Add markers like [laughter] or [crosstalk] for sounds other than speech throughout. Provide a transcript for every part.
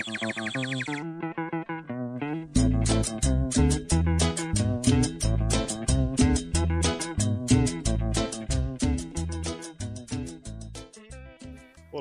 フフフフ。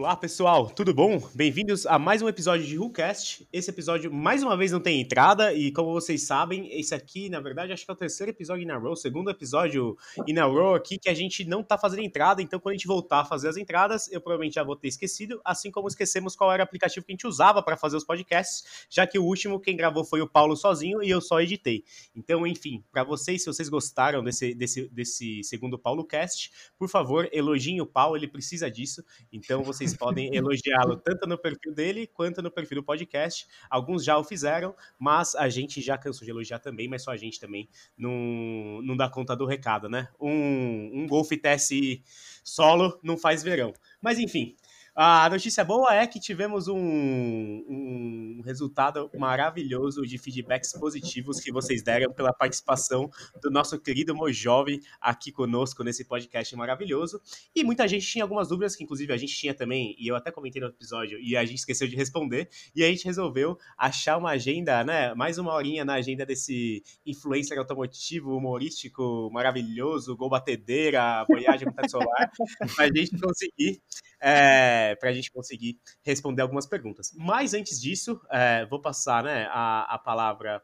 Olá pessoal, tudo bom? Bem-vindos a mais um episódio de WhoCast. Esse episódio, mais uma vez, não tem entrada, e como vocês sabem, esse aqui, na verdade, acho que é o terceiro episódio in a row, segundo episódio in a row aqui, que a gente não tá fazendo entrada, então quando a gente voltar a fazer as entradas, eu provavelmente já vou ter esquecido, assim como esquecemos qual era o aplicativo que a gente usava para fazer os podcasts, já que o último quem gravou foi o Paulo sozinho e eu só editei. Então, enfim, para vocês, se vocês gostaram desse, desse, desse segundo Paulo Cast, por favor, elogiem o Paulo, ele precisa disso, então vocês vocês podem elogiá-lo tanto no perfil dele quanto no perfil do podcast. Alguns já o fizeram, mas a gente já cansou de elogiar também, mas só a gente também não, não dá conta do recado, né? Um, um Golf TSI solo não faz verão. Mas enfim, a notícia boa é que tivemos um, um, resultado maravilhoso de feedbacks positivos que vocês deram pela participação do nosso querido Mojove aqui conosco nesse podcast maravilhoso. E muita gente tinha algumas dúvidas, que inclusive a gente tinha também, e eu até comentei no episódio, e a gente esqueceu de responder. E a gente resolveu achar uma agenda, né? Mais uma horinha na agenda desse influencer automotivo, humorístico, maravilhoso, gol batedeira, voyagem com solar, [laughs] pra gente conseguir. É, para a gente conseguir responder algumas perguntas. Mas antes disso, é, vou passar né, a, a palavra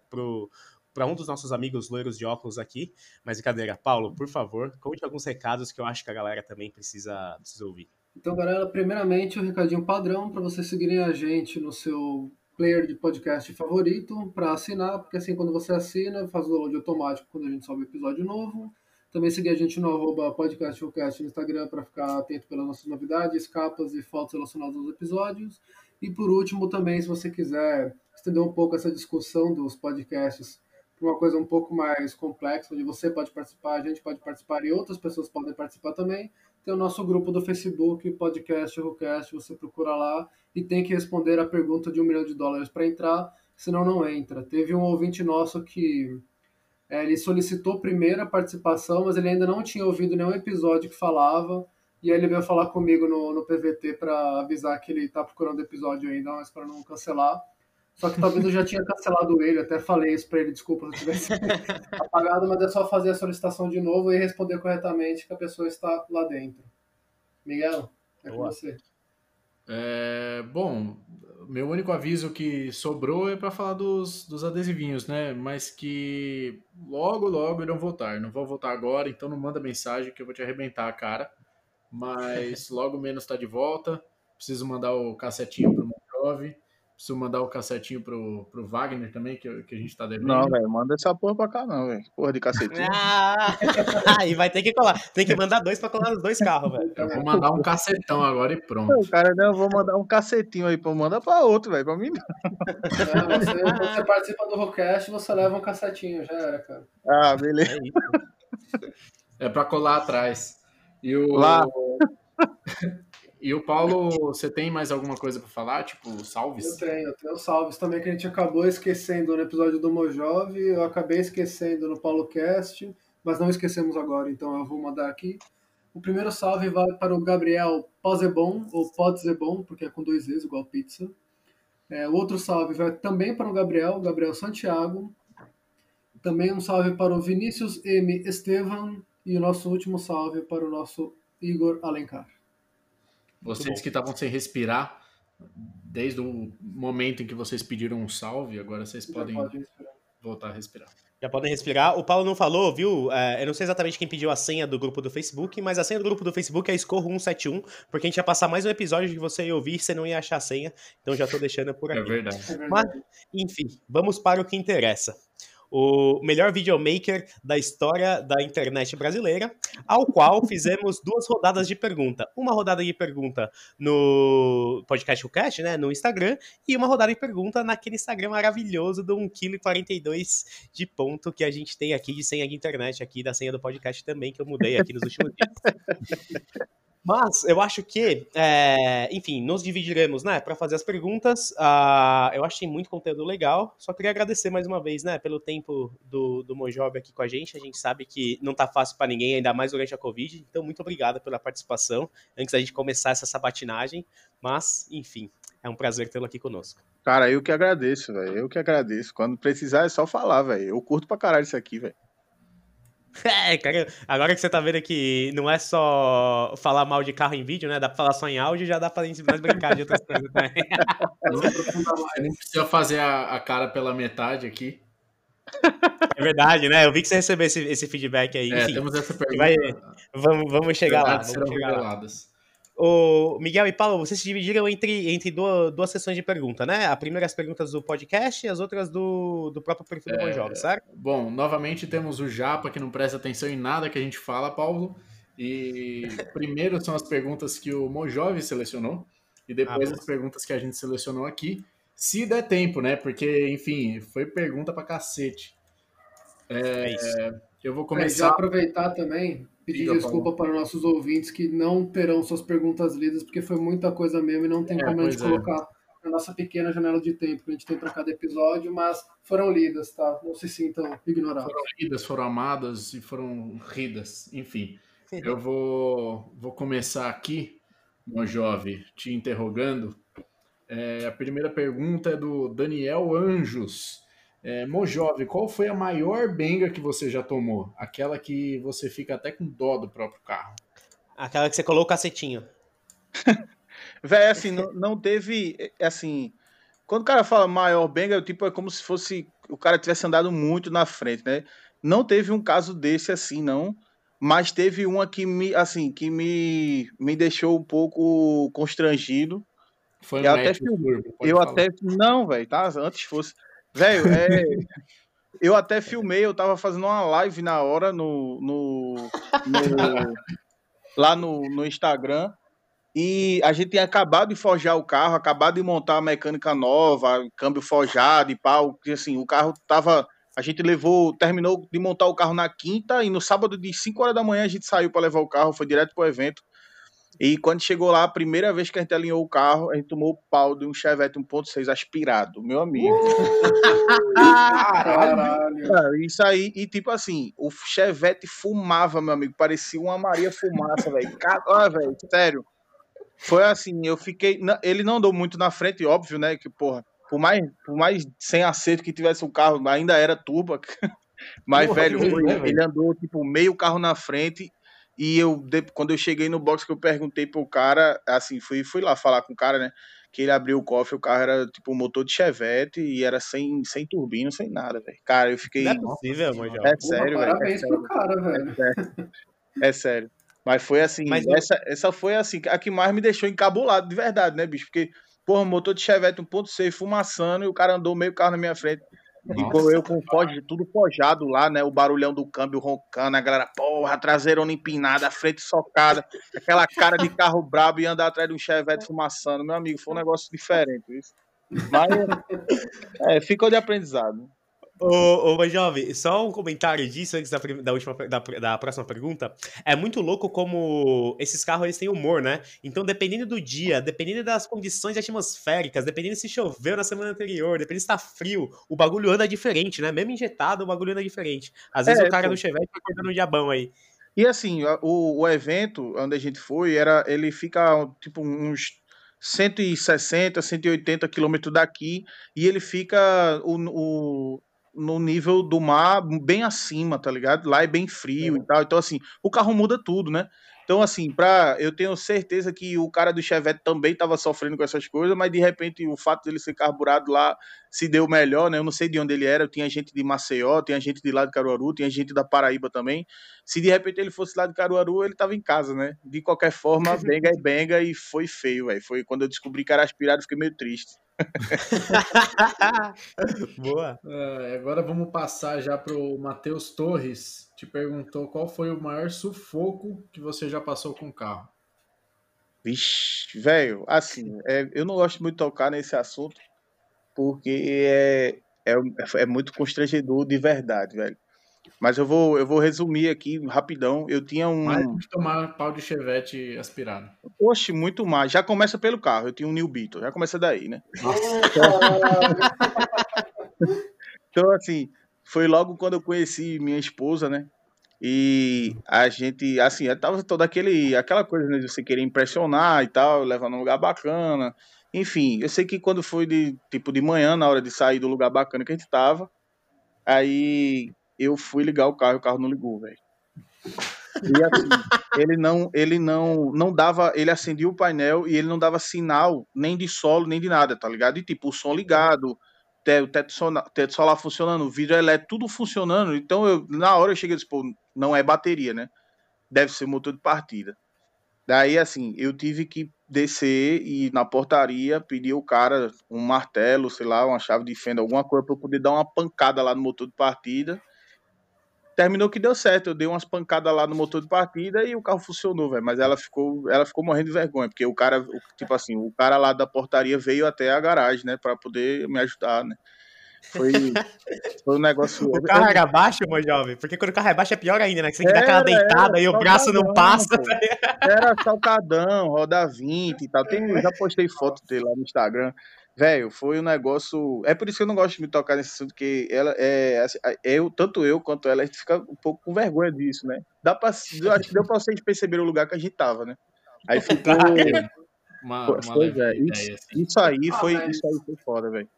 para um dos nossos amigos loiros de óculos aqui. Mas brincadeira, Paulo, por favor, conte alguns recados que eu acho que a galera também precisa, precisa ouvir. Então, galera, primeiramente, um recadinho padrão para vocês seguirem a gente no seu player de podcast favorito para assinar, porque assim, quando você assina, faz o download automático quando a gente sobe episódio novo. Também seguir a gente no arroba no Instagram para ficar atento pelas nossas novidades, capas e fotos relacionadas aos episódios. E por último, também, se você quiser estender um pouco essa discussão dos podcasts para uma coisa um pouco mais complexa, onde você pode participar, a gente pode participar e outras pessoas podem participar também, tem o nosso grupo do Facebook, Podcast Rocast, você procura lá e tem que responder a pergunta de um milhão de dólares para entrar, senão não entra. Teve um ouvinte nosso que é, ele solicitou primeiro a participação, mas ele ainda não tinha ouvido nenhum episódio que falava. E aí ele veio falar comigo no, no PVT para avisar que ele está procurando episódio ainda, mas para não cancelar. Só que talvez eu já tinha cancelado ele, até falei isso para ele, desculpa se eu tivesse [laughs] apagado, mas é só fazer a solicitação de novo e responder corretamente que a pessoa está lá dentro. Miguel, é com você. É, bom, meu único aviso que sobrou é para falar dos, dos adesivinhos, né? Mas que logo, logo irão voltar. Não vou voltar agora, então não manda mensagem que eu vou te arrebentar a cara. Mas [laughs] logo menos está de volta. Preciso mandar o cassetinho pro Montove. Preciso mandar o cassetinho pro, pro Wagner também, que, que a gente tá devendo. Não, velho, manda essa porra pra cá, não, velho. Porra de cacetinho. [laughs] Ah, aí vai ter que colar. Tem que mandar dois pra colar nos dois carros, velho. Eu vou mandar um cacetão agora e pronto. O cara, não, eu vou mandar um cacetinho aí, pô. Manda pra outro, velho. Pra mim não. É, você, você, participa do Rockcast, você leva um cacetinho, já era, cara. Ah, beleza. É, é pra colar atrás. E o. Lá. [laughs] E o Paulo, você tem mais alguma coisa para falar? Tipo, salves? Eu tenho, eu tenho salves também que a gente acabou esquecendo no episódio do Mojove, eu acabei esquecendo no Paulo Cast, mas não esquecemos agora, então eu vou mandar aqui. O primeiro salve vai para o Gabriel Pozebon, ou Podzebon, porque é com dois Z's, igual pizza. É, o outro salve vai também para o Gabriel, Gabriel Santiago. Também um salve para o Vinícius M. Estevan. E o nosso último salve para o nosso Igor Alencar. Vocês que estavam sem respirar desde o momento em que vocês pediram um salve, agora vocês podem voltar a respirar. Já podem respirar. O Paulo não falou, viu? É, eu não sei exatamente quem pediu a senha do grupo do Facebook, mas a senha do grupo do Facebook é Escorro171, porque a gente ia passar mais um episódio que você ia ouvir e você não ia achar a senha. Então já tô deixando por é aqui. É verdade. Mas, enfim, vamos para o que interessa o melhor videomaker da história da internet brasileira, ao qual fizemos duas rodadas de pergunta. Uma rodada de pergunta no podcast o Cast, né, no Instagram, e uma rodada de pergunta naquele Instagram maravilhoso do 1,42kg de ponto que a gente tem aqui de senha de internet, aqui da senha do podcast também, que eu mudei aqui nos últimos dias. [laughs] Mas eu acho que, é, enfim, nos dividiremos, né, para fazer as perguntas. Uh, eu achei muito conteúdo legal. Só queria agradecer mais uma vez, né, pelo tempo do, do aqui com a gente. A gente sabe que não tá fácil para ninguém, ainda mais durante a Covid. Então, muito obrigado pela participação antes da gente começar essa sabatinagem. Mas, enfim, é um prazer tê-lo aqui conosco. Cara, eu que agradeço, velho. Eu que agradeço. Quando precisar é só falar, velho. Eu curto pra caralho isso aqui, velho. [laughs] É, cara, agora que você tá vendo que não é só falar mal de carro em vídeo, né? Dá pra falar só em áudio, já dá pra gente mais brincar de outras coisas também. [laughs] Não precisa fazer a, a, cara pela metade aqui. É verdade, né? Eu vi que você recebeu esse, esse feedback aí. É, Enfim, temos essa pergunta. Vai, vamos, vamos chegar lá. Vamos chegar lá. O Miguel e Paulo, vocês se dividiram entre, entre duas, duas sessões de pergunta, né? A primeira as perguntas do podcast e as outras do, do próprio perfil do é, certo? Bom, novamente temos o Japa que não presta atenção em nada que a gente fala, Paulo. E [laughs] primeiro são as perguntas que o Mojove selecionou e depois ah, as perguntas que a gente selecionou aqui. Se der tempo, né? Porque, enfim, foi pergunta pra cacete. É, é isso. Eu vou começar. É, aproveitar também, pedir Diga, desculpa Paulo. para nossos ouvintes que não terão suas perguntas lidas, porque foi muita coisa mesmo e não tem é, como a gente é. colocar na nossa pequena janela de tempo que a gente tem para cada episódio, mas foram lidas, tá? Não se sintam ignorados. Foram lidas, foram amadas e foram ridas, enfim. Eu vou, vou começar aqui, meu jovem, te interrogando. É, a primeira pergunta é do Daniel Anjos. É, Mojove, qual foi a maior benga que você já tomou? Aquela que você fica até com dó do próprio carro. Aquela que você colou o cacetinho. [laughs] Véi, assim, não, não, teve, assim, quando o cara fala maior benga, tipo, é como se fosse o cara tivesse andado muito na frente, né? Não teve um caso desse assim, não, mas teve uma que me, assim, que me, me deixou um pouco constrangido. Foi um até filme, eu falar. até não, velho, tá? Antes fosse Velho, é, eu até filmei, eu tava fazendo uma live na hora no, no, no lá no, no Instagram. E a gente tinha acabado de forjar o carro, acabado de montar a mecânica nova, câmbio forjado e pau. E assim, o carro tava. A gente levou, terminou de montar o carro na quinta e no sábado de 5 horas da manhã a gente saiu para levar o carro, foi direto pro evento. E quando chegou lá, a primeira vez que a gente alinhou o carro, a gente tomou o pau de um Chevette 1.6 aspirado, meu amigo. Caralho. Isso aí, e tipo assim, o Chevette fumava, meu amigo, parecia uma Maria Fumaça, velho. [laughs] Ah, velho, sério. Foi assim, eu fiquei. Ele não andou muito na frente, óbvio, né? Que, porra, por mais, por mais sem acerto que tivesse o carro, ainda era turbo. [laughs] Mas, porra, velho, ele, ele andou, tipo, meio carro na frente e eu, quando eu cheguei no box, que eu perguntei pro cara, assim, fui, fui lá falar com o cara, né? Que ele abriu o cofre, o carro era tipo um motor de Chevette e era sem, sem turbina, sem nada, velho. Cara, eu fiquei. Não é possível, mano. É sério, velho. Parabéns é pro cara, velho. É, é sério. Mas foi assim, Mas essa, essa foi assim, a que mais me deixou encabulado, de verdade, né, bicho? Porque, porra, motor de Chevette 1.6 fumaçando e o cara andou meio carro na minha frente. Nossa, eu com foge, tudo forjado lá, né? O barulhão do câmbio roncando, a galera, porra, traseirona empinada, a frente socada, aquela cara de carro brabo e andar atrás de um Chevette fumaçando. Meu amigo, foi um negócio diferente. Isso. Mas é, ficou de aprendizado. Ô, ô, jovem, só um comentário disso antes da, da, última, da, da, próxima pergunta. É muito louco como esses carros eles têm humor, né? Então, dependendo do dia, dependendo das condições atmosféricas, dependendo se choveu na semana anterior, dependendo se tá frio, o bagulho anda diferente, né? Mesmo injetado, o bagulho anda diferente. Às vezes é, o cara pô. do Chevette tá acordando um diabão aí. E assim, o, o evento onde a gente foi, era, ele fica tipo uns 160, 180 quilômetros daqui, e ele fica. O, o, no nível do mar bem acima, tá ligado? Lá é bem frio é. e tal. Então, assim, o carro muda tudo, né? Então, assim, pra, eu tenho certeza que o cara do Chevette também estava sofrendo com essas coisas, mas de repente o fato dele ser carburado lá se deu melhor, né? Eu não sei de onde ele era, tinha gente de Maceió, tinha gente de lá de Caruaru, tinha gente da Paraíba também. Se de repente ele fosse lá de Caruaru, ele estava em casa, né? De qualquer forma, [laughs] benga e benga e foi feio, velho. Foi quando eu descobri que era aspirado, fiquei meio triste. [laughs] Boa. Uh, agora vamos passar já para o Matheus Torres. Te perguntou qual foi o maior sufoco que você já passou com o carro. Vixe, velho, assim, é, eu não gosto muito de tocar nesse assunto porque é, é, é muito constrangedor de verdade, velho. Mas eu vou, eu vou resumir aqui rapidão. Eu tinha um. Mais que tomar pau de chevette aspirado. Oxe, muito mais. Já começa pelo carro. Eu tinha um New Beetle. Já começa daí, né? [laughs] Então, assim, foi logo quando eu conheci minha esposa, né? E a gente, assim, tava toda aquele, aquela coisa né, de você querer impressionar e tal, levar num lugar bacana. Enfim, eu sei que quando foi de tipo de manhã, na hora de sair do lugar bacana que a gente tava, aí eu fui ligar o carro e o carro não ligou, velho. E assim, [laughs] ele não, ele não, não dava, ele acendia o painel e ele não dava sinal nem de solo, nem de nada, tá ligado? E tipo, o som ligado, o teto, solar, funcionando, o vidro elétrico, tudo funcionando. Então, eu, na hora eu cheguei e disse, pô, não é bateria, né? Deve ser motor de partida. Daí, assim, eu tive que descer e na portaria pedir o cara um martelo, sei lá, uma chave de fenda, alguma coisa para eu poder dar uma pancada lá no motor de partida. Terminou que deu certo, eu dei umas pancadas lá no motor de partida e o carro funcionou, velho. Mas ela ficou, ela ficou morrendo de vergonha, porque o cara, tipo assim, o cara lá da portaria veio até a garagem, né, para poder me ajudar, né. Foi, [laughs] foi um negócio. O carro era baixo, meu jovem? Porque quando o carro é baixo é pior ainda, né? Que você tem que dar aquela deitada e o braço não passa. Tá era saltadão, roda 20 e tal. Tem, eu já postei foto dele lá no Instagram. Velho, foi um negócio. É por isso que eu não gosto de me tocar nesse assunto, que ela é. Assim, eu, tanto eu quanto ela, a gente fica um pouco com vergonha disso, né? Dá pra, eu acho que deu pra vocês perceberem o lugar que a gente tava, né? Aí ficou. [laughs] Uma, uma pois é, isso, assim. isso aí ah, foi. Isso aí foi foda, velho.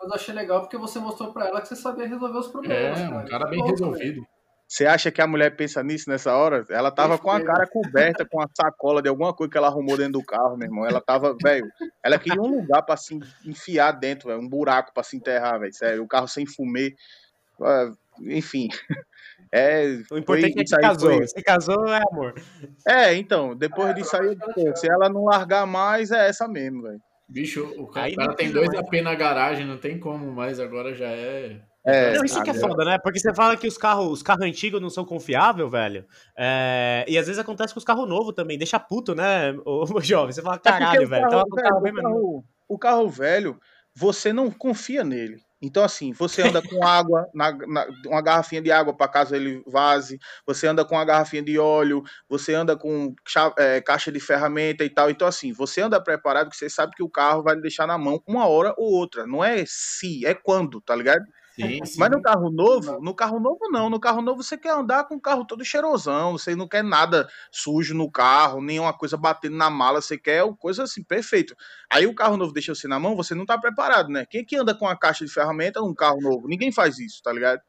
Mas eu achei legal porque você mostrou pra ela que você sabia resolver os problemas. É, um cara bem resolvido. Você acha que a mulher pensa nisso nessa hora? Ela tava com a cara coberta com a sacola de alguma coisa que ela arrumou dentro do carro, meu irmão. Ela tava, velho, ela queria um lugar para se enfiar dentro, véio, um buraco para se enterrar, velho. Sério, o carro sem fumê. Ah, enfim. [laughs] É, o importante foi, é que casou. Foi... Se casou, é amor. É, então, depois disso aí, pô, se ela não largar mais, é essa mesmo, velho. Bicho, o cara, cara tem dois AP na garagem, não tem como mais, agora já é é, não, isso que é foda, né? Porque você fala que os carros, os carros antigos não são confiáveis, velho. É, e às vezes acontece com os carros novos também, deixa puto, né, o, o jovem? Você fala, é caralho, é velho. Carro, então, velho, o, carro, o carro velho, você não confia nele. Então, assim, você anda com [laughs] água, na, na, uma garrafinha de água para caso ele vaze, você anda com uma garrafinha de óleo, você anda com é, caixa de ferramenta e tal. Então, assim, você anda preparado que você sabe que o carro vai lhe deixar na mão uma hora ou outra. Não é se, é quando, tá ligado? Sim, [laughs] sim. Mas no carro novo, no carro novo não. No carro novo você quer andar com o carro todo cheirosão, você não quer nada sujo no carro, nenhuma coisa batendo na mala, você quer coisa assim, perfeito. Aí o carro novo deixa você na mão, você não tá preparado, né? Quem é que anda com a caixa de ferramenta num carro novo? Ninguém faz isso, tá ligado?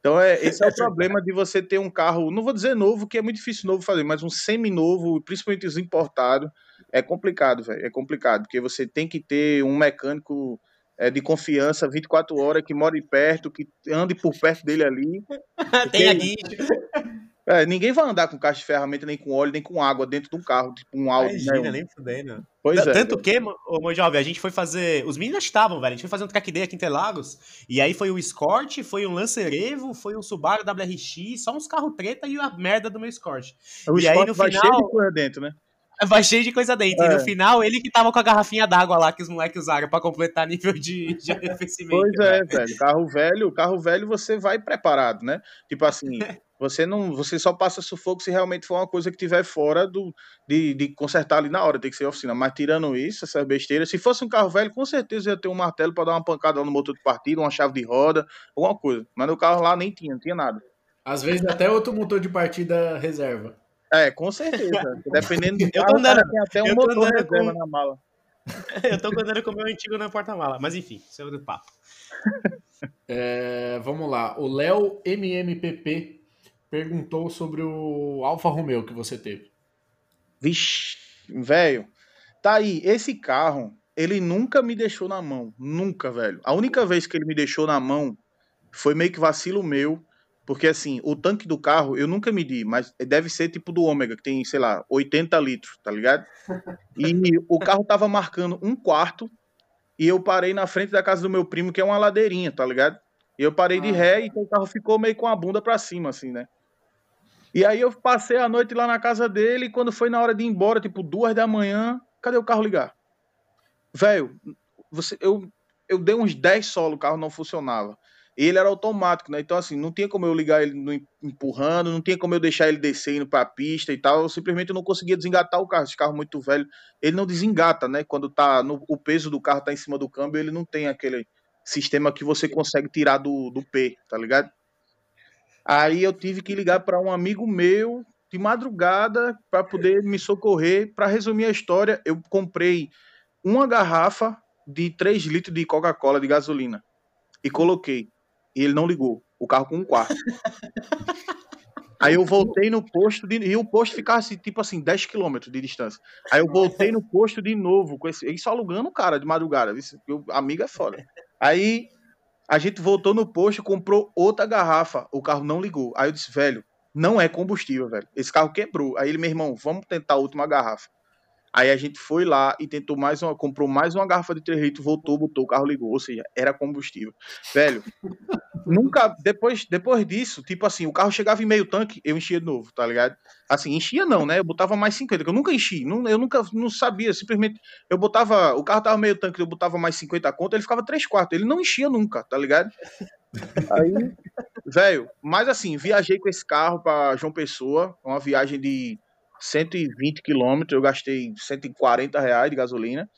Então é, esse é o [laughs] problema de você ter um carro, não vou dizer novo, que é muito difícil novo fazer, mas um semi-novo, principalmente os importados, é complicado, velho. É complicado, porque você tem que ter um mecânico é, de confiança 24 horas, que mora perto, que ande por perto dele ali. [laughs] Tem aqui. [laughs] É, ninguém vai andar com caixa de ferramenta, nem com óleo, nem com água dentro de um carro, tipo um Audi. Imagina, né? nem fudendo. Pois é. Tanto que, ô, meu jovem, a gente foi fazer. Os meninos estavam, velho. A gente foi fazer um track day aqui em Interlagos. E aí foi o Escort, foi um Lancer Evo, foi um Subaru WRX, só uns carros treta e a merda do meu Escort. O e Escort aí no vai final. Cheio de coisa dentro, né? [laughs] Vai cheio de coisa dentro. É. E no é. final, ele que tava com a garrafinha d'água lá que os moleques usaram pra completar nível de, de [laughs] arrefecimento. Pois é, né? velho. Carro velho, carro velho você vai preparado, né? Tipo assim, [laughs] você não, você só passa sufoco se realmente for uma coisa que tiver fora do de, de consertar ali na hora, tem que ser oficina. Mas tirando isso, essa besteira, se fosse um carro velho, com certeza ia ter um martelo para dar uma pancada no motor de partida, uma chave de roda, alguma coisa. Mas no carro lá nem tinha, não tinha nada. Às vezes até outro motor de partida reserva. É, com certeza. [laughs] Dependendo do carro, andando, tem até um motor reserva com... na mala. [laughs] eu tô andando com o meu antigo na porta-mala. Mas enfim, isso é outro papo. [laughs] É, vamos lá. O Léo MMPP perguntou sobre o Alfa Romeo que você teve. Vixe, velho. Tá aí, esse carro, ele nunca me deixou na mão. Nunca, velho. A única vez que ele me deixou na mão foi meio que vacilo meu porque, assim, o tanque do carro, eu nunca medi, mas deve ser tipo do Ômega, que tem, sei lá, 80 litros, tá ligado? [laughs] E o carro tava marcando um quarto, e eu parei na frente da casa do meu primo, que é uma ladeirinha, tá ligado? E eu parei de ah. ré, e o carro ficou meio com a bunda pra cima, assim, né? E aí eu passei a noite lá na casa dele, e quando foi na hora de ir embora, tipo, duas da manhã, cadê o carro ligar? Velho, você, eu, eu dei uns 10 solos, o carro não funcionava. Ele era automático, né? Então, assim, não tinha como eu ligar ele empurrando, não tinha como eu deixar ele descer indo pra pista e tal. Eu simplesmente não conseguia desengatar o carro. Esse carro muito velho, ele não desengata, né? Quando tá no, o peso do carro tá em cima do câmbio, ele não tem aquele sistema que você consegue tirar do, do P, tá ligado? Aí eu tive que ligar para um amigo meu de madrugada para poder me socorrer. Para resumir a história, eu comprei uma garrafa de 3 litros de Coca-Cola de gasolina e coloquei e ele não ligou. O carro com um quarto. [laughs] Aí eu voltei no posto de, e o posto ficava assim, tipo assim, 10 quilômetros de distância. Aí eu voltei no posto de novo, com esse, isso alugando o cara de madrugada. o amigo é foda. Aí a gente voltou no posto, comprou outra garrafa. O carro não ligou. Aí eu disse, velho, não é combustível, velho. Esse carro quebrou. Aí ele, meu irmão, vamos tentar a última garrafa. Aí a gente foi lá e tentou mais uma, comprou mais uma garrafa de 3 litros, voltou, botou, o carro ligou, ou seja, era combustível. Velho, [laughs] nunca, depois, depois disso, tipo assim, o carro chegava em meio tanque, eu enchia de novo, tá ligado? Assim, enchia não, né? Eu botava mais 50, que eu nunca enchi, não, eu nunca, não sabia, simplesmente, eu botava, o carro tava meio tanque, eu botava mais 50 conto, ele ficava 3 quartos, ele não enchia nunca, tá ligado? Aí, [laughs] velho, mas assim, viajei com esse carro para João Pessoa, uma viagem de 120 quilômetros, eu gastei 140 reais de gasolina,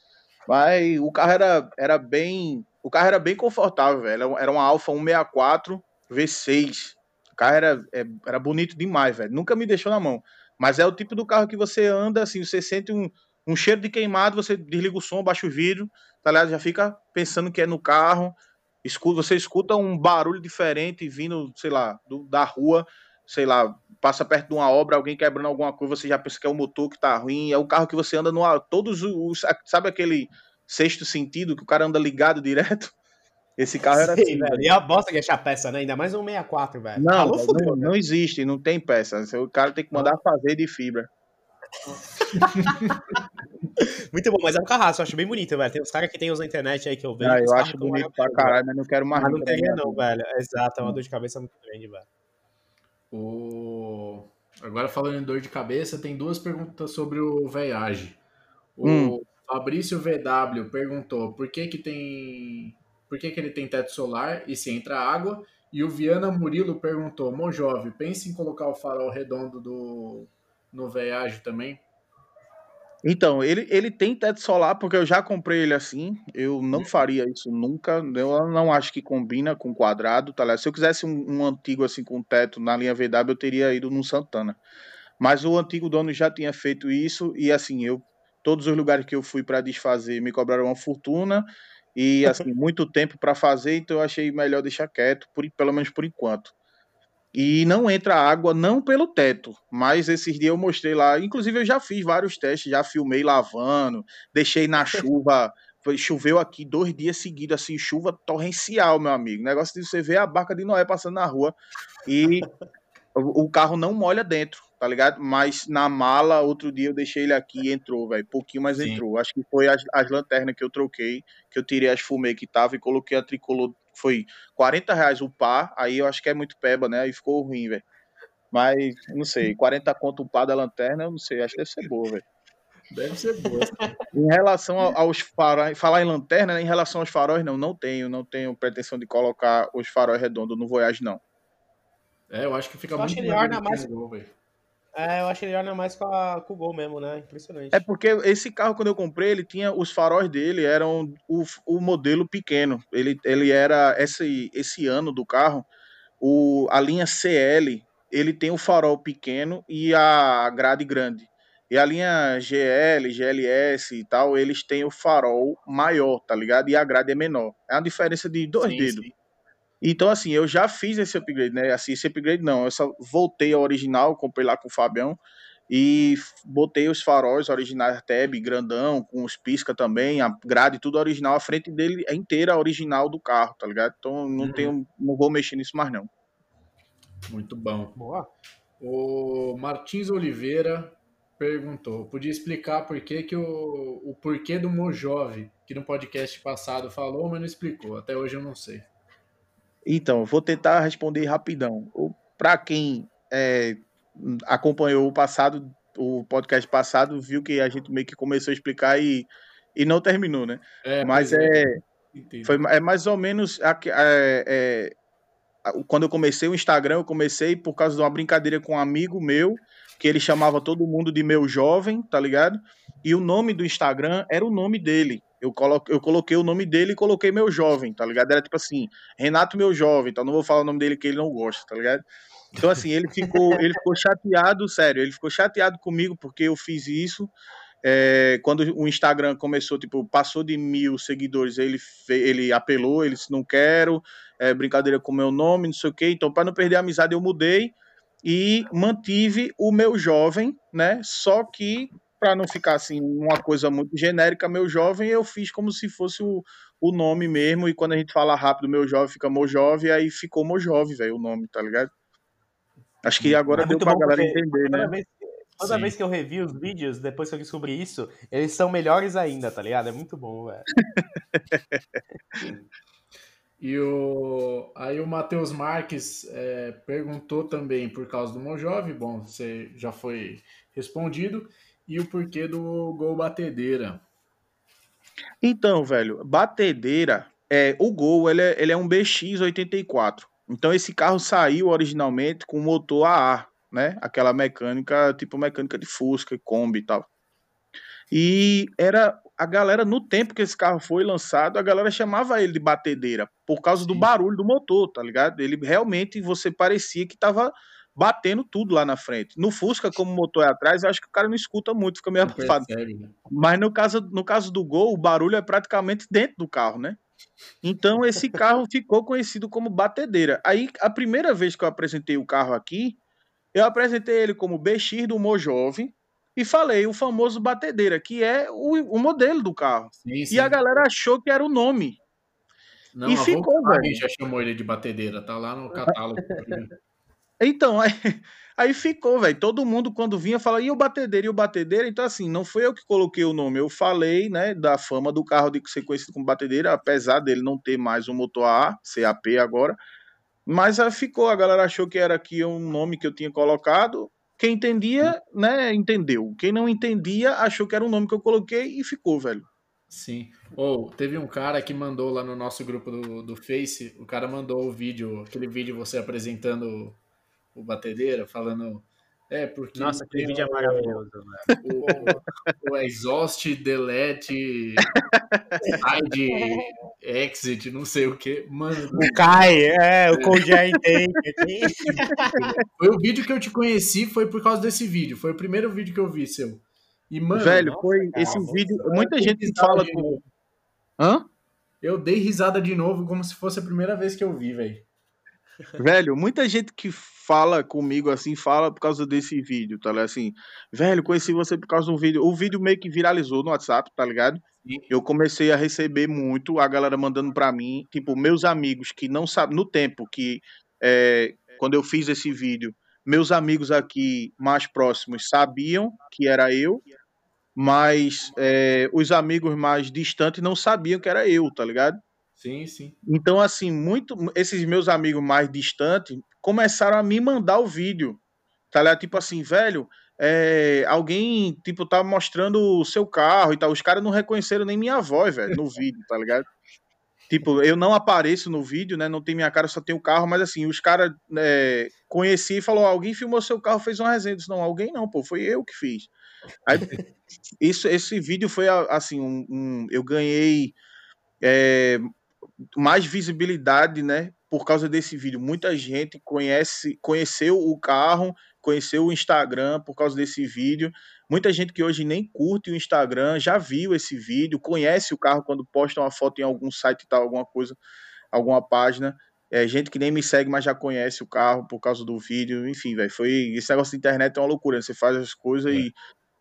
mas o carro era, era bem, o carro era bem confortável, velho, era uma Alfa 164 V6, o carro era, é, era bonito demais, velho, nunca me deixou na mão, mas é o tipo do carro que você anda, assim, você sente um, um cheiro de queimado, você desliga o som, baixa o vidro, tá ligado? Já fica pensando que é no carro, escuta, você escuta um barulho diferente vindo, sei lá, do, da rua, sei lá, passa perto de uma obra, alguém quebrando alguma coisa, você já pensa que é o motor que tá ruim, é o carro que você anda no todos os sabe aquele sexto sentido que o cara anda ligado direto? [laughs] Esse carro era Sim, assim, velho. E a bosta que achar peça, né? Ainda mais um 64, velho. Não, Alô, fudeu, não, não, existe, não tem peça. O cara tem que mandar fazer de fibra. [laughs] Muito bom, mas é um carraço, eu acho bem bonito, velho. Tem os caras que tem os na internet aí que eu vejo. Ah, eu acho bonito pra caralho, mas não quero mais. Mas não teria, não, velho. Exato, é uma dor de cabeça muito grande, velho. O... Agora falando em dor de cabeça, tem duas perguntas sobre o Veiage. O hum. Fabrício VW perguntou por que que tem por que, que ele tem teto solar e se entra água. E o Viana Murilo perguntou: Monjove, pense em colocar o farol redondo do, no Veiage também? Então, ele, ele tem teto solar, porque eu já comprei ele assim. Eu não faria isso nunca. Eu não acho que combina com quadrado, tá ligado? Se eu quisesse um, um antigo assim com teto na linha VW, eu teria ido no Santana. Mas o antigo dono já tinha feito isso e assim, eu todos os lugares que eu fui para desfazer me cobraram uma fortuna e assim, [laughs] muito tempo para fazer, então eu achei melhor deixar quieto, por, pelo menos por enquanto e não entra água não pelo teto, mas esses dias eu mostrei lá, inclusive eu já fiz vários testes, já filmei lavando, deixei na [laughs] chuva, choveu aqui dois dias seguidos, assim, chuva torrencial, meu amigo, negócio de você ver a barca de Noé passando na rua e o carro não molha dentro, tá ligado? Mas na mala, outro dia eu deixei ele aqui e entrou, velho. Pouquinho, mas Sim. entrou. Acho que foi as, as lanternas que eu troquei, que eu tirei as fumê que tava e coloquei a tricolor. Foi 40 reais o par, aí eu acho que é muito peba, né? Aí ficou ruim, velho. Mas, não sei, 40 conto o par da lanterna, eu não sei, acho que deve ser boa, velho. Deve ser boa. em relação aos faróis, falar em lanterna, né? em relação aos faróis, não, não tenho, não tenho pretensão de colocar os faróis redondos no Voyage, não. É, eu acho que fica eu muito acho orna mais gol, É, eu acho que ele orna mais com, a, com o gol mesmo, né? Impressionante. É porque esse carro, quando eu comprei, ele tinha os faróis dele, eram o, o modelo pequeno. Ele, ele era, esse, esse ano do carro, o, a linha CL, ele tem o farol pequeno e a grade grande. E a linha GL, GLS e tal, eles têm o farol maior, tá ligado? E a grade é menor. É uma diferença de dois sim, dedos. Sim. Então, assim, eu já fiz esse upgrade, né? Assim, esse upgrade não, eu só voltei ao original, comprei lá com o Fabião e botei os faróis originais Tab, grandão, com os pisca também, a grade tudo original, a frente dele é inteira original do carro, tá ligado? Então não uhum. tenho, não vou mexer nisso mais não. Muito bom. Boa. O Martins Oliveira perguntou, podia explicar por que, que o, o porquê do Mojove, que no podcast passado falou, mas não explicou. Até hoje eu não sei. Então, vou tentar responder rapidão. Para quem é, acompanhou o passado, o podcast passado, viu que a gente meio que começou a explicar e, e não terminou, né? É, Mas é, é, foi, é mais ou menos é, é, quando eu comecei o Instagram, eu comecei por causa de uma brincadeira com um amigo meu, que ele chamava todo mundo de meu jovem, tá ligado? E o nome do Instagram era o nome dele. Eu, colo, eu coloquei o nome dele e coloquei meu jovem, tá ligado? Era tipo assim, Renato meu jovem, então não vou falar o nome dele que ele não gosta, tá ligado? Então, assim, ele ficou, [laughs] ele ficou chateado, sério, ele ficou chateado comigo porque eu fiz isso. É, quando o Instagram começou, tipo, passou de mil seguidores, ele, ele apelou, ele disse, não quero, é, brincadeira com meu nome, não sei o quê. Então, para não perder a amizade, eu mudei e mantive o meu jovem, né? Só que, para não ficar assim, uma coisa muito genérica, meu jovem, eu fiz como se fosse o, o nome mesmo. E quando a gente fala rápido, meu jovem fica Mojove, aí ficou Mojove, velho, o nome, tá ligado? Acho que agora é deu pra galera entender, né? Vez, toda Sim. vez que eu revi os vídeos, depois que eu descobri isso, eles são melhores ainda, tá ligado? É muito bom, velho. [laughs] e o... aí o Matheus Marques é, perguntou também por causa do Mojove, bom, você já foi respondido, e o porquê do gol batedeira. Então, velho, batedeira, é, o gol ele é, ele é um BX84. Então esse carro saiu originalmente com motor AA, né? Aquela mecânica, tipo mecânica de Fusca, Kombi e tal. E era a galera, no tempo que esse carro foi lançado, a galera chamava ele de batedeira, por causa Sim. do barulho do motor, tá ligado? Ele realmente, você parecia que tava batendo tudo lá na frente. No Fusca, como o motor é atrás, eu acho que o cara não escuta muito, fica meio abafado. Né? Mas no caso, no caso do Gol, o barulho é praticamente dentro do carro, né? Então esse [laughs] carro ficou conhecido como batedeira. Aí a primeira vez que eu apresentei o carro aqui, eu apresentei ele como BX do Mojove e falei o famoso batedeira, que é o, o modelo do carro. Sim, sim. E a galera achou que era o nome. Não, e ficou, velho. já chamou ele de batedeira, tá lá no catálogo. [laughs] então, aí, [laughs] Aí ficou, velho. Todo mundo, quando vinha, fala, e o batedeira, e o batedeira? Então, assim, não foi eu que coloquei o nome. Eu falei, né, da fama do carro de ser conhecido como batedeira, apesar dele não ter mais um motor A, CAP agora. Mas aí ficou, a galera achou que era aqui um nome que eu tinha colocado. Quem entendia, né, entendeu. Quem não entendia, achou que era um nome que eu coloquei e ficou, velho. Sim. Ou oh, teve um cara que mandou lá no nosso grupo do, do Face, o cara mandou o vídeo, aquele vídeo você apresentando o batedeira, falando. É, porque. Nossa, aquele vídeo é maravilhoso, o, o, o, exhaust, delete, hide, exit, não sei o que. Mano. O Kai, é, o Code [laughs] Intake. foi o vídeo que eu te conheci, foi por causa desse vídeo. Foi o primeiro vídeo que eu vi seu. E, mano, Velho, nossa, foi cara, esse vídeo. Muita gente fala com. Hã? Eu dei risada de novo como se fosse a primeira vez que eu vi, velho. Velho, muita gente que fala comigo assim, fala por causa desse vídeo, tá ligado? Assim, velho, conheci você por causa de um vídeo. O vídeo meio que viralizou no WhatsApp, tá ligado? Eu comecei a receber muito, a galera mandando pra mim, tipo, meus amigos que não sabem, no tempo que, é, quando eu fiz esse vídeo, meus amigos aqui mais próximos sabiam que era eu, mas é, os amigos mais distantes não sabiam que era eu, tá ligado? Sim, sim. Então, assim, muito esses meus amigos mais distantes começaram a me mandar o vídeo. Tá ligado? Tipo assim, velho, é, alguém, tipo, tá mostrando o seu carro e tal. Os caras não reconheceram nem minha voz, velho, no vídeo, tá ligado? Tipo, eu não apareço no vídeo, né? Não tem minha cara, só tem o carro, mas assim, os caras é, conheci e falou: alguém filmou seu carro, fez uma resenha. Eu disse, não, alguém não, pô, foi eu que fiz. Aí, isso, esse vídeo foi assim, um, um eu ganhei é, mais visibilidade, né? Por causa desse vídeo. Muita gente conhece, conheceu o carro, conheceu o Instagram por causa desse vídeo. Muita gente que hoje nem curte o Instagram já viu esse vídeo, conhece o carro quando posta uma foto em algum site tal, alguma coisa, alguma página. É, gente que nem me segue, mas já conhece o carro por causa do vídeo. Enfim, velho, foi. Esse negócio de internet é uma loucura. Você faz as coisas é. e,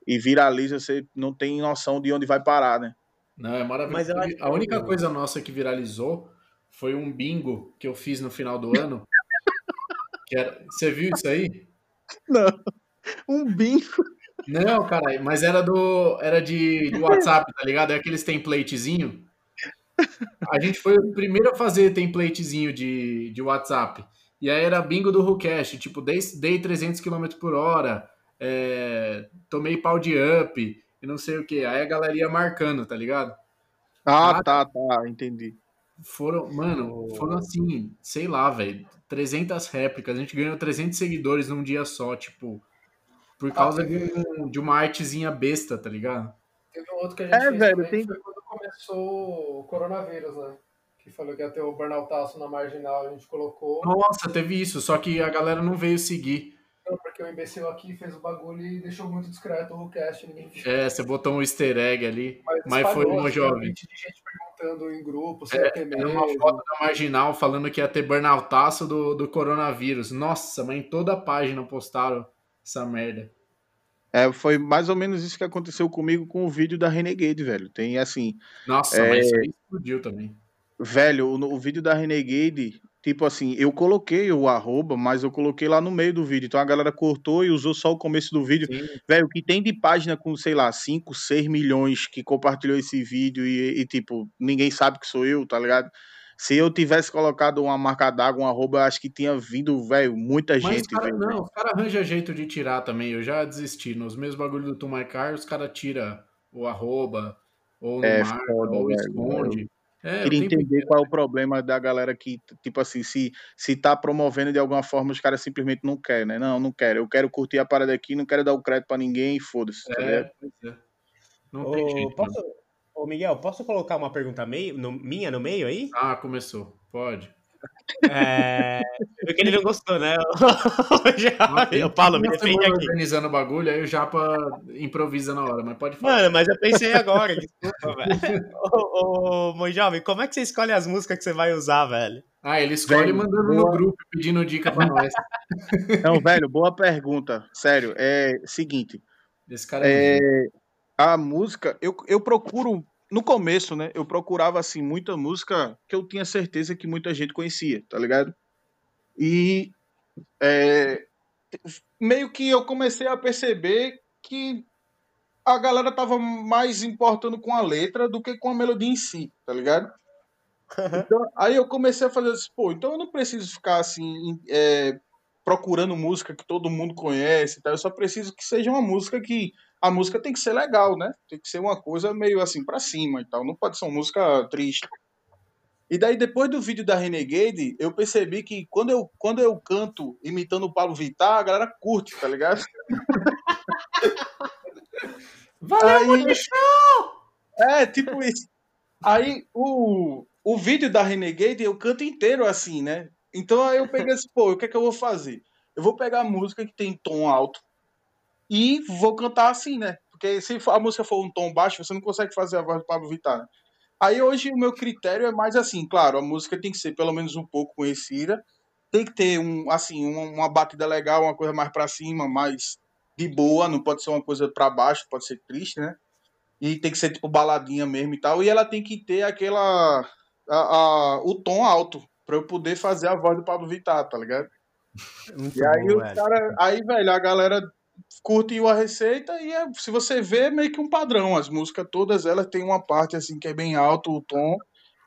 e viraliza, você não tem noção de onde vai parar, né? Não, é maravilhoso. Mas a única coisa nossa que viralizou foi um bingo que eu fiz no final do ano. Era... Você viu isso aí? Não. Um bingo. Não, cara, mas era do. Era de, de WhatsApp, tá ligado? É aqueles templatezinho. A gente foi o primeiro a fazer templatezinho de, de WhatsApp. E aí era bingo do WhoCast, tipo, dei, dei 300 km por hora, é, tomei pau de up, e não sei o que. Aí a galeria marcando, tá ligado? Ah, tá, tá, entendi. Foram, mano, foram assim, sei lá, velho, 300 réplicas. A gente ganhou 300 seguidores num dia só, tipo, por causa de, de uma artezinha besta, tá ligado? Teve um outro que a gente É, fez velho, também, tem- que foi quando começou o coronavírus, né? Que falou que ia ter o burnoutaço na marginal, a gente colocou. Nossa, teve isso, só que a galera não veio seguir. Não, porque o imbecil aqui fez o bagulho e deixou muito discreto o cast, ninguém viu. É, você botou um easter egg ali, mas foi espalhou, uma assim, jovem. um monte de gente perguntando em grupo, se ia ter Era uma foto da Marginal falando que ia ter burnoutaço do, do coronavírus. Nossa, mas em toda a página postaram essa merda. É, foi mais ou menos isso que aconteceu comigo com o vídeo da Renegade, velho. Tem assim, Nossa, É. mas isso explodiu também. velho, o, o vídeo da Renegade, tipo assim, eu coloquei o arroba, mas eu coloquei lá no meio do vídeo. Então a galera cortou e usou só o começo do vídeo. Velho, o que tem de página com, sei lá, 5, 6 milhões que compartilhou esse vídeo e, e, tipo, ninguém sabe que sou eu, tá ligado? Se eu tivesse colocado uma marca d'água, um arroba, acho que tinha vindo, velho, muita Mas gente, cara, não, os caras arranjam jeito de tirar também. Eu já desisti. Nos meus bagulhos do Tumaicar, os caras tiram o arroba, ou É marca, foda, ou esconde. É, Queria entender qual é o problema da galera que, tipo assim, se, se tá promovendo de alguma forma, os caras simplesmente não querem, né? Não, não quero. Eu quero curtir a parada aqui, não quero dar o crédito pra ninguém e foda-se, tá ligado? É, é. Não tem Ô, jeito. posso, ô, Miguel, posso colocar uma pergunta meio, no- minha no meio aí? Ah, começou. Pode. É, porque ele não gostou, né? [laughs] Já, eu falo, me defende aqui. organizando o bagulho, aí o Japa improvisa na hora, mas pode falar. Mano, mas eu pensei agora, desculpa, velho. Ô, ô, Mojove, como é que você escolhe as músicas que você vai usar, velho? Ah, ele escolhe Velho, mandando no boa. grupo, pedindo dica pra nós. Não, velho, boa pergunta. Sério, é seguinte. Esse cara é. É, a música, eu, eu procuro, no começo, né? Eu procurava, assim, muita música que eu tinha certeza que muita gente conhecia, tá ligado? E é, meio que eu comecei a perceber que a galera tava mais importando com a letra do que com a melodia em si, tá ligado? [laughs] Então, aí eu comecei a fazer assim, pô, então eu não preciso ficar assim, é, procurando música que todo mundo conhece, tá? eu só preciso que seja uma música que a música tem que ser legal, né? Tem que ser uma coisa meio assim pra cima e tal, não pode ser uma música triste. E daí depois do vídeo da Renegade, eu percebi que quando eu, quando eu canto imitando o Pablo Vittar, a galera curte, tá ligado? [laughs] Valeu, Aí- É, tipo isso. Aí o, o vídeo da Renegade eu canto inteiro assim, né? Então aí eu peguei assim, pô, o que é que eu vou fazer? Eu vou pegar a música que tem tom alto e vou cantar assim, né? Porque se a música for um tom baixo, você não consegue fazer a voz do Pablo Vittar. né? Aí hoje o meu critério é mais assim, claro, a música tem que ser pelo menos um pouco conhecida, tem que ter um assim uma, uma batida legal, uma coisa mais pra cima, mais de boa, não pode ser uma coisa pra baixo, pode ser triste, né? E tem que ser tipo baladinha mesmo e tal. E ela tem que ter aquela. A, a- o tom alto. Pra eu poder fazer a voz do Pablo Vittar, tá ligado? Muito E aí bom, os velho. cara, aí, velho, a galera curtiu a receita e é- se você vê, é meio que um padrão. As músicas todas elas têm uma parte assim que é bem alto o tom.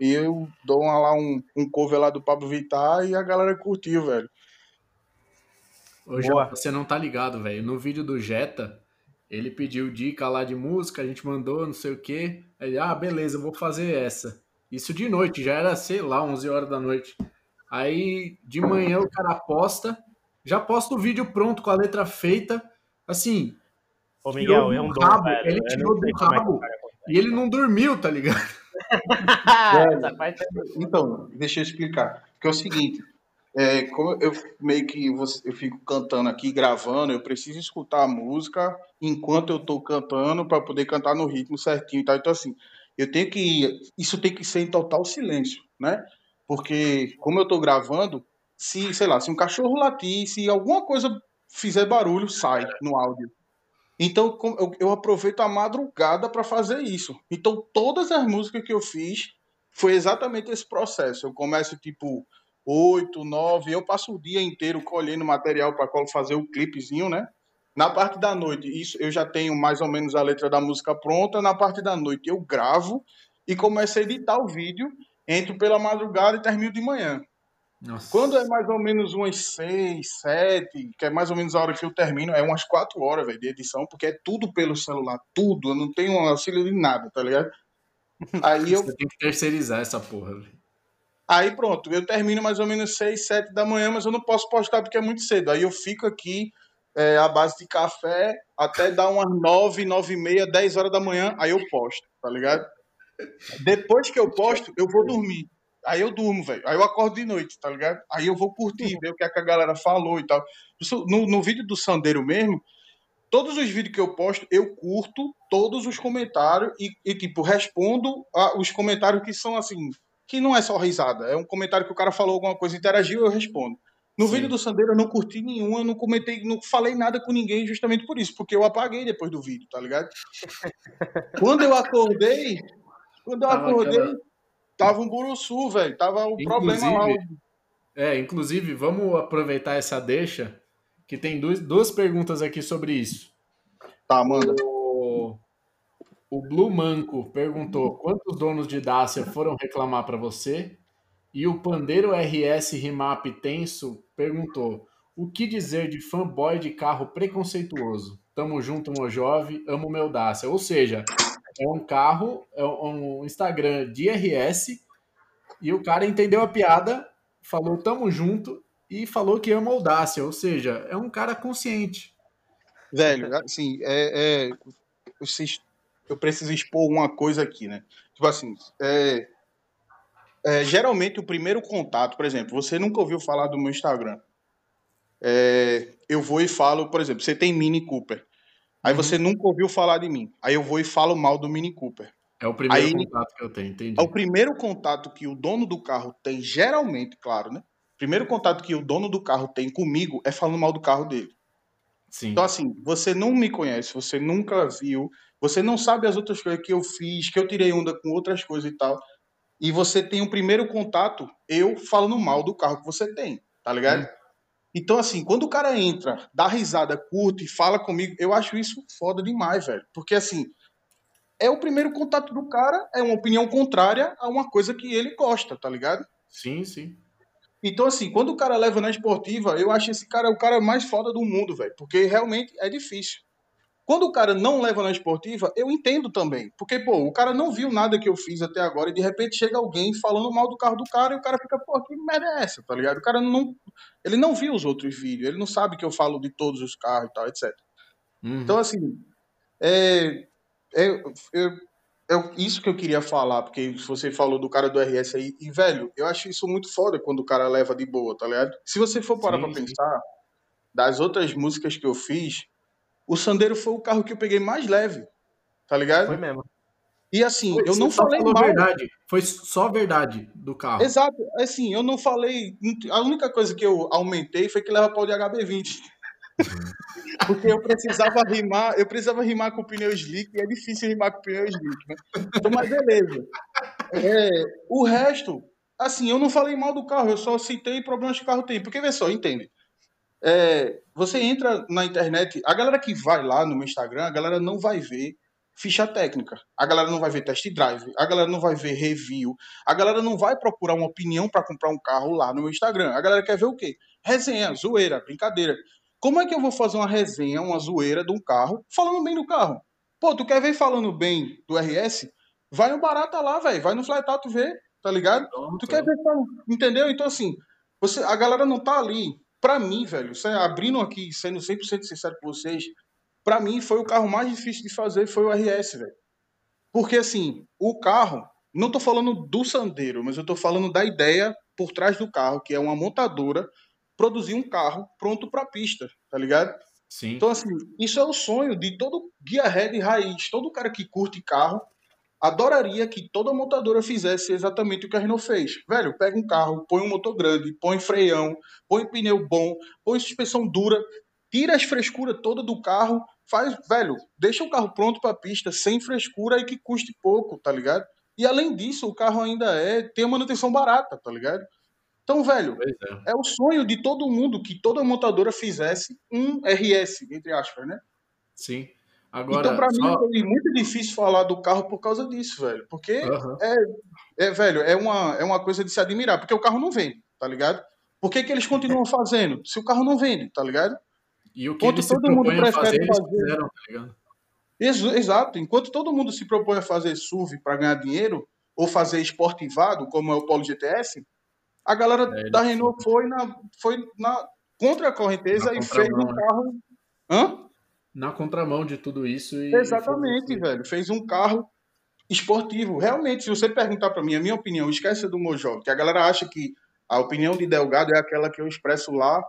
E eu dou uma, lá um, um cover lá do Pablo Vittar e a galera curtiu, velho. Japa, você não tá ligado, velho. No vídeo do Jetta, ele pediu dica lá de música, a gente mandou, não sei o quê. Ele, ah, beleza, eu vou fazer essa. Isso de noite, já era, sei lá, 11 horas da noite. Aí, de manhã, o cara posta, já posta o vídeo pronto, com a letra feita. Assim, Ô, Miguel, tirou é um rabo, velho. ele tirou do é rabo. e ele não dormiu, tá ligado? [laughs] É Então, deixa eu explicar. Porque é o seguinte, é, como eu meio que você- eu fico cantando aqui, gravando, eu preciso escutar a música enquanto eu tô cantando para poder cantar no ritmo certinho e tal. Então, assim, eu tenho que. Isso tem que ser em total silêncio, né? Porque, como eu tô gravando, se, sei lá, se um cachorro latir, se alguma coisa fizer barulho, sai no áudio. Então, eu aproveito a madrugada para fazer isso. Então, todas as músicas que eu fiz foi exatamente esse processo. Eu começo tipo 8, 9, eu passo o dia inteiro colhendo material para fazer o clipezinho, né? Na parte da noite, isso eu já tenho mais ou menos a letra da música pronta. Na parte da noite eu gravo e começo a editar o vídeo, entro pela madrugada e termino de manhã. Nossa. Quando é mais ou menos umas 6, 7, que é mais ou menos a hora que eu termino, é umas 4 horas, velho, de edição, porque é tudo pelo celular, tudo, eu não tenho auxílio de nada, tá ligado? [laughs] Aí eu Você tem que terceirizar essa porra, velho. Aí pronto, eu termino mais ou menos 6, 7 da manhã, mas eu não posso postar porque é muito cedo. Aí eu fico aqui é, à base de café até dar umas 9, 9 e meia, 10 horas da manhã, aí eu posto, tá ligado? Depois que eu posto, eu vou dormir. Aí eu durmo, velho. Aí eu acordo de noite, tá ligado? Aí eu vou curtir, ver o que, é que a galera falou e tal. No, no vídeo do Sandeiro mesmo, todos os vídeos que eu posto, eu curto todos os comentários e, e tipo, respondo a, os comentários que são assim, que não é só risada, é um comentário que o cara falou alguma coisa, interagiu, eu respondo. No Sim. vídeo do Sandeiro eu não curti nenhum, eu não comentei, não falei nada com ninguém justamente por isso, porque eu apaguei depois do vídeo, tá ligado? [laughs] quando eu acordei, quando eu tava acordei, aquela... tava um buruçu, velho, tava o inclusive, problema lá. É, inclusive, vamos aproveitar essa deixa que tem duas, duas perguntas aqui sobre isso. Tá, manda. O, o Blue Manco perguntou quantos donos de Dacia foram reclamar para você? E o Pandeiro RS Remap Tenso perguntou o que dizer de fanboy de carro preconceituoso? Tamo junto, Mojove, amo meu Dacia. Ou seja, é um carro, é um Instagram de RS e o cara entendeu a piada, falou tamo junto e falou que ama o Dacia, ou seja, é um cara consciente. Velho, assim, é, é, eu preciso expor uma coisa aqui, né? Tipo assim, é, é, geralmente o primeiro contato, por exemplo, você nunca ouviu falar do meu Instagram. É, eu vou e falo, por exemplo, você tem Mini Cooper. Aí uhum. você nunca ouviu falar de mim. Aí eu vou e falo mal do Mini Cooper. É o primeiro Aí, contato que eu tenho, entendi. É o primeiro contato que o dono do carro tem, geralmente, claro, né? primeiro contato que o dono do carro tem comigo é falando mal do carro dele. Sim. Então, assim, você não me conhece, você nunca viu, você não sabe as outras coisas que eu fiz, que eu tirei onda com outras coisas e tal. E você tem um primeiro contato, eu falando mal do carro que você tem, tá ligado? Hum. Então, assim, quando o cara entra, dá risada, curte, fala comigo, eu acho isso foda demais, velho. Porque, assim, é o primeiro contato do cara, é uma opinião contrária a uma coisa que ele gosta, tá ligado? Sim, sim. Então, assim, quando o cara leva na esportiva, eu acho esse cara o cara mais foda do mundo, velho. Porque realmente é difícil. Quando o cara não leva na esportiva, eu entendo também. Porque, pô, o cara não viu nada que eu fiz até agora e de repente chega alguém falando mal do carro do cara e o cara fica, pô, que merda é essa, tá ligado? O cara não. Ele não viu os outros vídeos, ele não sabe que eu falo de todos os carros e tal, etc. Uhum. Então, assim, é, é, eu, é isso que eu queria falar, porque você falou do cara do RS aí, e velho, eu acho isso muito foda quando o cara leva de boa, tá ligado? Se você for parar sim, pra sim. pensar, das outras músicas que eu fiz, o Sandero foi o carro que eu peguei mais leve, tá ligado? Foi mesmo. E assim, foi, eu não falei mal. verdade, foi só verdade do carro. Exato, assim, eu não falei, a única coisa que eu aumentei foi que leva pau de HB20. [laughs] Porque eu precisava rimar, eu precisava rimar com pneu slick e é difícil rimar com pneu slick, né? Então, mas beleza. É, o resto, assim, eu não falei mal do carro, eu só citei problemas que o carro tem. Porque, vê só, entende? É, você entra na internet, a galera que vai lá no meu Instagram, a galera não vai ver ficha técnica. A galera não vai ver test drive, a galera não vai ver review, a galera não vai procurar uma opinião para comprar um carro lá no meu Instagram. A galera quer ver o quê? Resenha, zoeira, brincadeira. Como é que eu vou fazer uma resenha, uma zoeira de um carro, falando bem do carro? Pô, tu quer ver falando bem do RS? Vai no Barata lá, velho. Vai no Flytal, tu vê, tá ligado? Tu quer ver falando, entendeu? Então, assim, você, a galera não tá ali. Pra mim, velho, abrindo aqui, sendo 100% sincero com vocês, pra mim foi o carro mais difícil de fazer, foi o RS, velho. Porque, assim, o carro, não tô falando do Sandeiro, mas eu tô falando da ideia por trás do carro, que é uma montadora produzir um carro pronto para pista, tá ligado? Sim. Então, assim, isso é o sonho de todo guia head raiz, todo cara que curte carro, adoraria que toda montadora fizesse exatamente o que a Renault fez. Velho, pega um carro, põe um motor grande, põe freio, põe pneu bom, põe suspensão dura, tira as frescuras toda do carro, faz, velho, deixa o carro pronto para a pista, sem frescura e que custe pouco, tá ligado? E além disso, o carro ainda é tem manutenção barata, tá ligado? Então, velho, é. é. o sonho de todo mundo que toda montadora fizesse um RS, entre aspas, né? Sim. Agora, então, pra só... mim, foi muito difícil falar do carro por causa disso, velho. Porque, uhum. é, é, velho, é uma, é uma coisa de se admirar. Porque o carro não vende, tá ligado? Por que, que eles continuam [laughs] fazendo? Se o carro não vende, tá ligado? E o que Enquanto todo mundo prefere fazer, fazer... Fizeram, tá ligado? Exato. Enquanto todo mundo se propõe a fazer SUV para ganhar dinheiro, ou fazer esportivado, como é o Polo GTS, A galera é, da Renault foi na, foi na contra a correnteza e fez um né? carro. Hã? Na contramão de tudo isso. E, Exatamente, e velho. Fez um carro esportivo. Realmente, se você perguntar para mim, a minha opinião, esquece do Mojov, que a galera acha que a opinião de Delgado é aquela que eu expresso lá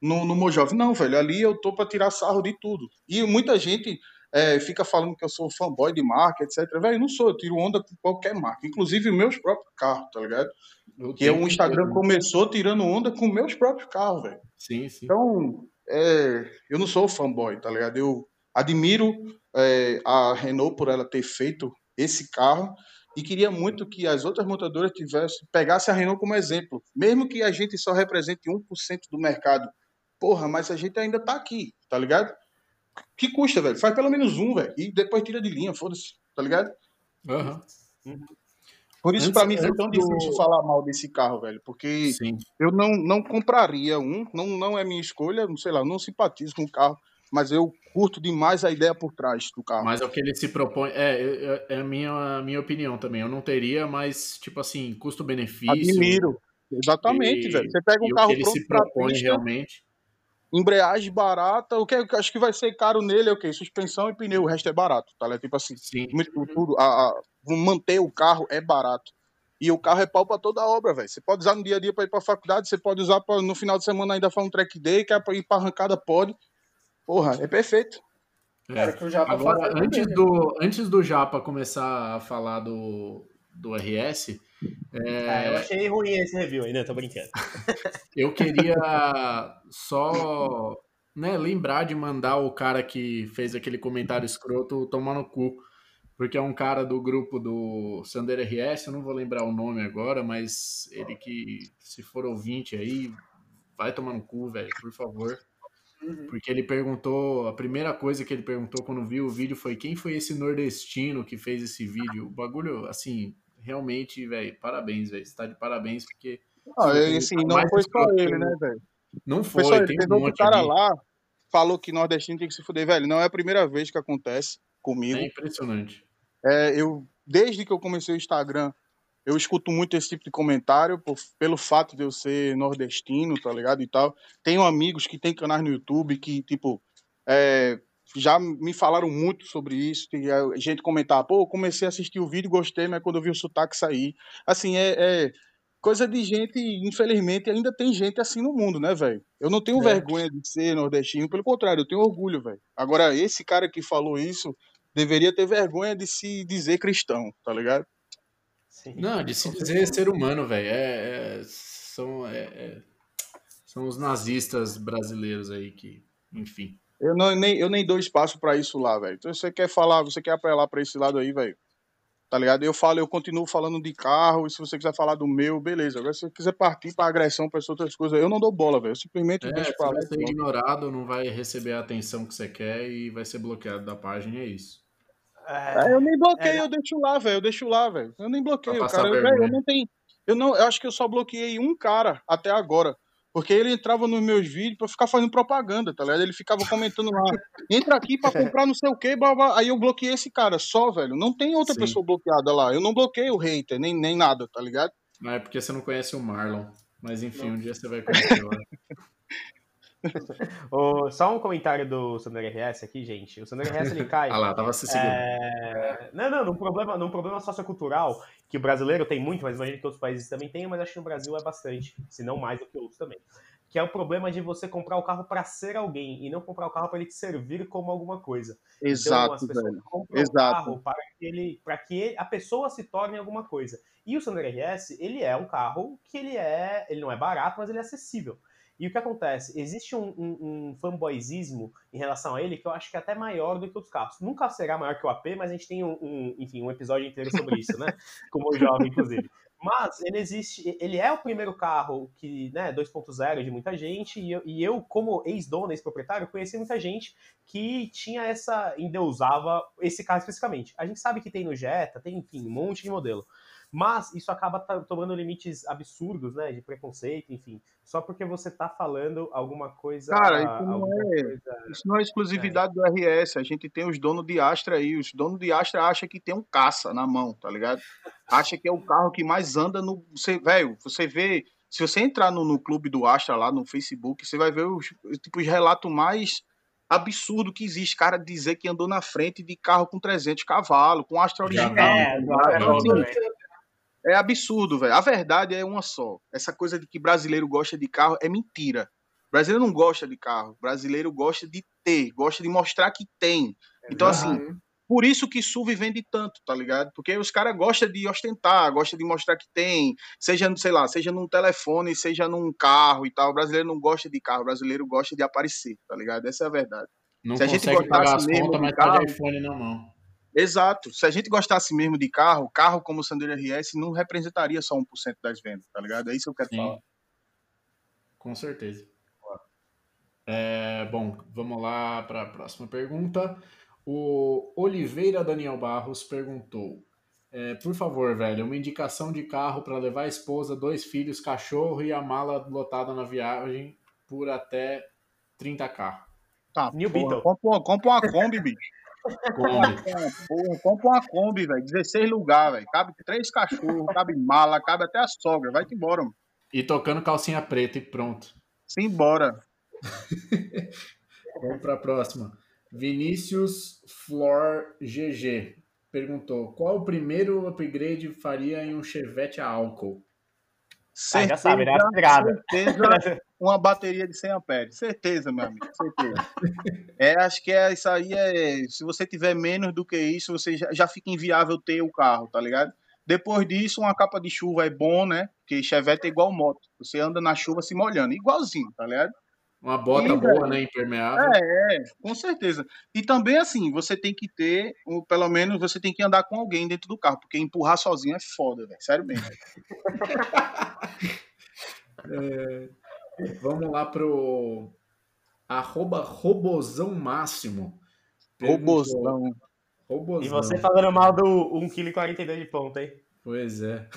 no, no Mojov. Não, velho, ali eu tô para tirar sarro de tudo. E muita gente é, fica falando que eu sou fanboy de marca, etc. Velho, não sou, eu tiro onda com qualquer marca, inclusive meus próprios carros, tá ligado? Eu que é o Instagram começou tirando onda com meus próprios carros, velho. Sim, sim. Então, é, eu não sou fanboy, tá ligado? Eu admiro é, a Renault por ela ter feito esse carro e queria muito que as outras montadoras tivessem, pegassem a Renault como exemplo, mesmo que a gente só represente 1% do mercado. Porra, mas a gente ainda tá aqui, tá ligado? Que custa, velho? Faz pelo menos um, velho, e depois tira de linha, foda-se, tá ligado? Uhum. Por isso, para mim, foi tão difícil do... falar mal desse carro, velho. Porque Sim. eu não, não compraria um, não, não é minha escolha, não sei lá, não simpatizo com o carro mas eu curto demais a ideia por trás do carro. Mas é o que ele se propõe. É, é a minha, a minha opinião também. Eu não teria, mas, tipo assim, custo-benefício. Admiro. Exatamente, e, velho. Você pega um carro ele se propõe pista, realmente. Embreagem barata, o que acho que vai ser caro nele é o quê? Suspensão e pneu, o resto é barato, tá? É tipo assim, Sim. tudo, a, a, manter o carro é barato. E o carro é pau pra toda obra, velho. Você pode usar no dia a dia para ir pra faculdade, você pode usar pra, no final de semana ainda fazer um track day, quer ir pra arrancada, pode. Porra, é perfeito. É. Agora, antes do, antes do Japa começar a falar do, do RS. É... Ah, eu achei ruim esse review ainda, tô brincando. [laughs] eu queria só né, lembrar de mandar o cara que fez aquele comentário escroto tomar no cu. Porque é um cara do grupo do Sander RS, eu não vou lembrar o nome agora, mas ele que, se for ouvinte aí, vai tomar no cu, velho, por favor. Uhum. Porque ele perguntou, a primeira coisa que ele perguntou quando viu o vídeo foi quem foi esse nordestino que fez esse vídeo. O bagulho, assim, realmente, velho, parabéns, velho. Você tá de parabéns, porque. Ah, assim, não foi só ele, né, velho? Não foi, ele. tem um monte cara ali. lá falou que nordestino tem que se fuder, velho. Não é a primeira vez que acontece comigo. É impressionante. É, eu, desde que eu comecei o Instagram, eu escuto muito esse tipo de comentário por, pelo fato de eu ser nordestino, tá ligado? E tal. Tenho amigos que têm canais no YouTube que, tipo, é, já me falaram muito sobre isso. Tem gente comentar, pô, comecei a assistir o vídeo, gostei, mas quando eu vi o sotaque sair. Assim, é, é coisa de gente, infelizmente, ainda tem gente assim no mundo, né, velho? Eu não tenho é. vergonha de ser nordestino, pelo contrário, eu tenho orgulho, velho. Agora, esse cara que falou isso deveria ter vergonha de se dizer cristão, tá ligado? Sim, não, de se dizer ser humano, velho. É, é, são, é, é, são os nazistas brasileiros aí que, enfim. Eu, não, nem, eu nem dou espaço para isso lá, velho. Então você quer falar, você quer apelar para esse lado aí, velho. Tá ligado? Eu falo, eu continuo falando de carro, e se você quiser falar do meu, beleza. Agora, se você quiser partir para agressão, para outras coisas, eu não dou bola, velho. Eu simplesmente é, deixo pra lá. Vai ser ignorado, não vai receber a atenção que você quer e vai ser bloqueado da página, é isso. É, eu nem bloqueio, é... eu deixo lá, velho. Eu deixo lá, velho. Eu nem bloqueio, cara. Eu, véio, eu não tenho. Eu não, eu acho que eu só bloqueei um cara até agora. Porque ele entrava nos meus vídeos pra ficar fazendo propaganda, tá ligado? Ele ficava comentando lá, [laughs] entra aqui pra comprar não sei o que, aí eu bloqueei esse cara só, velho. Não tem outra Sim. pessoa bloqueada lá. Eu não bloqueio o hater, nem, nem nada, tá ligado? Não é porque você não conhece o Marlon. Mas enfim, não. um dia você vai conhecer lá. [laughs] o, só um comentário do Sander RS aqui, gente. O Sander RS ele cai. [laughs] ah lá, tava se seguindo. É... Não, não, num problema, num problema sociocultural que o brasileiro tem muito, mas imagino que outros países também tenham, mas acho que no Brasil é bastante, se não mais do que outros também. Que é o problema de você comprar o carro para ser alguém e não comprar o carro para ele te servir como alguma coisa. Exato, então, as pessoas velho. compram Exato. o carro para que, ele, para que ele, a pessoa se torne alguma coisa. E o Sander RS, ele é um carro que ele é, ele não é barato, mas ele é acessível. E o que acontece? Existe um, um, um fanboyzismo em relação a ele que eu acho que é até maior do que os carros. Nunca será maior que o AP, mas a gente tem um, um enfim, um episódio inteiro sobre isso, né? [laughs] Como o jovem, inclusive. Mas ele existe, ele é o primeiro carro que, né, 2.0 de muita gente, e eu, e eu como ex-dono, ex-proprietário, conheci muita gente que tinha essa, endeusava esse carro especificamente. A gente sabe que tem no Jetta, tem, enfim, um monte de modelo. Mas isso acaba tomando limites absurdos, né? De preconceito, enfim. Só porque você tá falando alguma coisa. Cara, isso não, é, coisa... isso não é exclusividade é. do RS. A gente tem os donos de Astra aí. Os donos de Astra acham que tem um caça na mão, tá ligado? Acha que é o carro que mais anda no. Você, velho, você vê se você entrar no, no clube do Astra lá no Facebook, você vai ver os, tipo, os relatos mais absurdo que existe, cara dizer que andou na frente de carro com 300 cavalos, com Astra original. É, é, é absurdo, velho. A verdade é uma só. Essa coisa de que brasileiro gosta de carro é mentira. brasileiro não gosta de carro. brasileiro gosta de ter, gosta de mostrar que tem. Então, assim, por isso que SUV vende tanto, tá ligado? Porque os caras gostam de ostentar, gostam de mostrar que tem, seja, sei lá, seja num telefone, seja num carro e tal. O brasileiro não gosta de carro, o brasileiro gosta de aparecer, tá ligado? Essa é a verdade. Não Se a gente gostasse mesmo contas, de carro, iPhone na mão. Exato. Se a gente gostasse mesmo de carro, carro como o Sandero RS não representaria só 1% das vendas, tá ligado? É isso que eu quero Sim. falar. Com certeza. É, bom, vamos lá para a próxima pergunta. O Oliveira Daniel Barros perguntou: é, por favor, velho, uma indicação de carro para levar a esposa, dois filhos, cachorro e a mala lotada na viagem por até 30k. Tá, New Beetle. Compra, compra uma Kombi, bicho. Kombi. Porra, compra uma Kombi, velho. 16 lugares, velho. Cabe três cachorros, cabe mala, cabe até a sogra. Vai-te embora, mano. E tocando calcinha preta e pronto. Simbora. [laughs] Vamos para a próxima. Vinícius Flor GG perguntou: qual o primeiro upgrade faria em um Chevette a álcool? Certeza, ah, já sabe, né? Certeza, [laughs] uma bateria de 100 amperes. Certeza, meu amigo. Certeza. [laughs] É, acho que é, isso aí é. Se você tiver menos do que isso, você já, já fica inviável ter o carro, tá ligado? Depois disso, uma capa de chuva é bom, né? Porque Chevette é igual moto. Você anda na chuva se molhando. Igualzinho, tá ligado? Uma bota e, boa, né? Impermeável. É, é, com certeza. E também, assim, você tem que ter, ou pelo menos você tem que andar com alguém dentro do carro, porque empurrar sozinho é foda, velho. Sério mesmo. [laughs] [laughs] é, vamos lá pro arroba robozão máximo. Robozão. robozão. E você falando mal do 1,42 kg de ponta, hein? Pois é.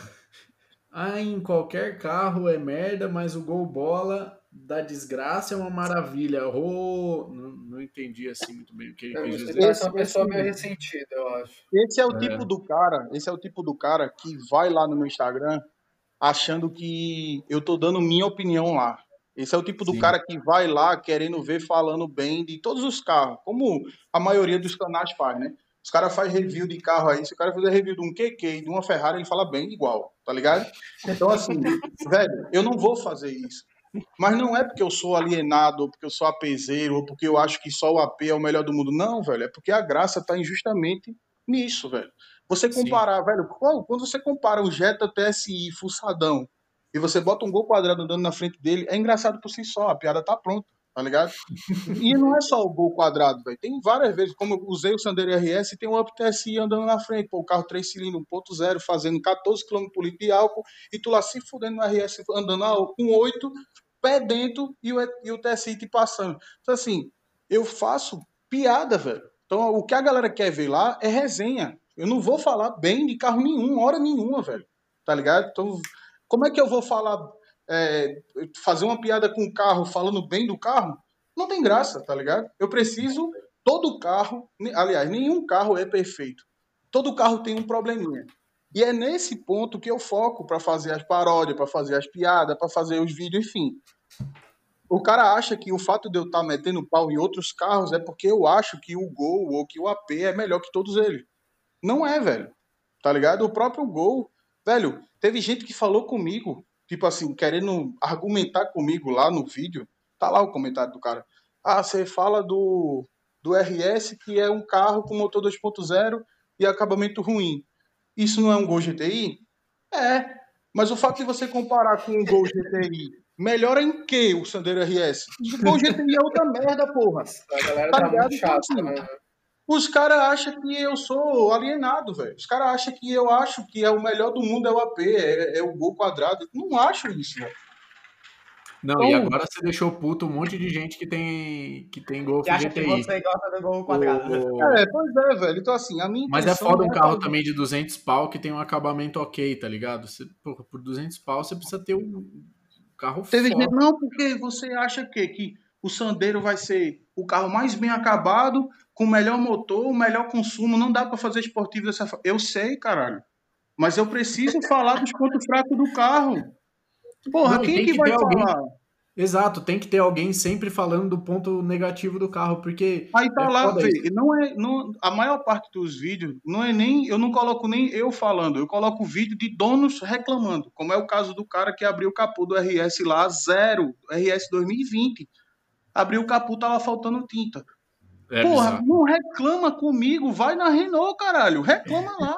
Ah, em qualquer carro é merda, mas o gol bola da desgraça é uma maravilha. Oh, não, não entendi assim muito bem o que ele quis dizer. Essa é uma pessoa meio ressentida, eu acho. Esse é o é. tipo do cara, esse é o tipo do cara que vai lá no meu Instagram achando que eu tô dando minha opinião lá. Esse é o tipo do Sim. cara que vai lá querendo ver falando bem de todos os carros, como a maioria dos canais faz, né? Os caras fazem review de carro aí, se o cara fizer review de um QQ e de uma Ferrari, ele fala bem igual, tá ligado? Então, assim, [laughs] velho, eu não vou fazer isso. Mas não é porque eu sou alienado, ou porque eu sou apezeiro, ou porque eu acho que só o AP é o melhor do mundo. Não, velho. É porque a graça tá injustamente nisso, velho. Você comparar, Sim. velho, quando você compara o Jetta TSI fuçadão e você bota um gol quadrado andando na frente dele, é engraçado por si só, a piada tá pronta, tá ligado? [laughs] e não é só o gol quadrado, velho. Tem várias vezes, como eu usei o Sandero RS, tem um Up TSI andando na frente, pô, o carro 3 cilindros 1.0, fazendo 14 km por litro de álcool, e tu lá se fudendo no RS andando com 8, pé dentro e o, e o TSI te passando. Então, assim, eu faço piada, velho. Então, o que a galera quer ver lá é resenha. Eu não vou falar bem de carro nenhum, hora nenhuma, velho. Tá ligado? Então, como é que eu vou falar, é, fazer uma piada com o carro falando bem do carro? Não tem graça, tá ligado? Eu preciso. Todo carro, aliás, nenhum carro é perfeito. Todo carro tem um probleminha. E é nesse ponto que eu foco para fazer as paródias, para fazer as piadas, para fazer os vídeos, enfim. O cara acha que o fato de eu estar tá metendo pau em outros carros é porque eu acho que o Gol ou que o AP é melhor que todos eles. Não é, velho. Tá ligado? O próprio Gol, velho, teve gente que falou comigo, tipo assim, querendo argumentar comigo lá no vídeo. Tá lá o comentário do cara. Ah, você fala do, do RS que é um carro com motor 2.0 e acabamento ruim. Isso não é um Gol GTI? É. Mas o fato de você comparar com um Gol GTI melhora em que o Sandero RS? O Gol GTI é outra merda, porra. A galera tá, tá muito chata, então, assim, né? Os caras acham que eu sou alienado, velho. Os caras acham que eu acho que é o melhor do mundo é o AP, é, é o gol quadrado. Não acho isso, velho. Não, então, e agora você deixou puto um monte de gente que tem, que tem Golf que acha GTI. que você gosta do Gol quadrado. O... É, pois é, velho. Então, assim, a minha Mas é foda um é carro também de 200 pau que tem um acabamento ok, tá ligado? Você, pô, por 200 pau você precisa ter um carro Teve foda. Não, porque você acha que, que o Sandero vai ser o carro mais bem acabado, com o melhor motor, o melhor consumo. Não dá para fazer esportivo dessa forma. Eu sei, caralho. Mas eu preciso [laughs] falar dos pontos fracos do carro. Porra, não, quem que, que vai falar? Alguém... Exato, tem que ter alguém sempre falando do ponto negativo do carro, porque. Aí tá é lá, vê, não é. Não, a maior parte dos vídeos não é nem. Eu não coloco nem eu falando, eu coloco vídeo de donos reclamando, como é o caso do cara que abriu o capô do RS lá, zero, RS 2020. Abriu o capô, tava faltando tinta. É Porra, bizarro. não reclama comigo, vai na Renault, caralho, reclama lá.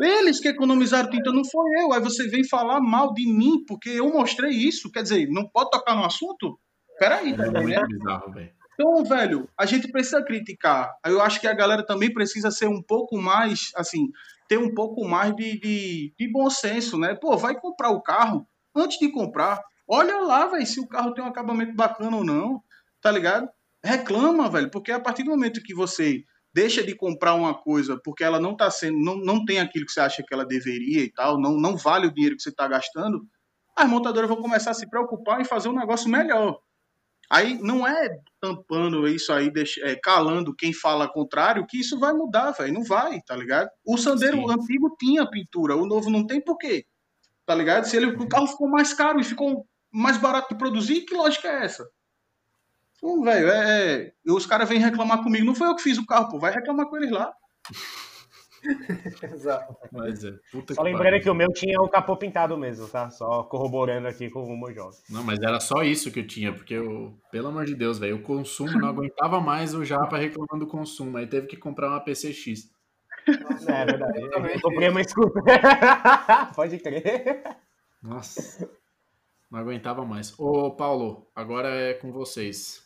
Eles que economizaram tinta, não foi eu. Aí você vem falar mal de mim porque eu mostrei isso. Quer dizer, não pode tocar no assunto? Peraí, tá é bizarro, velho. Então, velho, a gente precisa criticar. Eu acho que a galera também precisa ser um pouco mais, assim, ter um pouco mais de, de, de bom senso, né? Pô, vai comprar o carro antes de comprar. Olha lá, velho, se o carro tem um acabamento bacana ou não, tá ligado? Reclama, velho, porque a partir do momento que você deixa de comprar uma coisa porque ela não tá sendo, não, não tem aquilo que você acha que ela deveria e tal, não, não vale o dinheiro que você está gastando, as montadoras vão começar a se preocupar em fazer um negócio melhor. Aí não é tampando isso aí, é, calando quem fala contrário, que isso vai mudar, velho. Não vai, tá ligado? O Sandero Sim. antigo tinha pintura, o novo não tem por quê? Tá ligado? Se ele, o carro ficou mais caro e ficou mais barato de produzir, que lógica é essa? Então, velho, é, é. Os caras vêm reclamar comigo. Não foi eu que fiz o carro, pô. Vai reclamar com eles lá. [laughs] Exato. Mas é, só lembrando que, que o meu tinha o capô pintado mesmo, tá? Só corroborando aqui com o Mojó. Não, mas era só isso que eu tinha, porque eu, pelo amor de Deus, velho, o consumo não aguentava mais o Japa reclamando do consumo. Aí teve que comprar uma PCX. Nossa, é verdade. Eu, eu comprei uma escuta. Pode crer. Nossa. Não aguentava mais. Ô, Paulo, agora é com vocês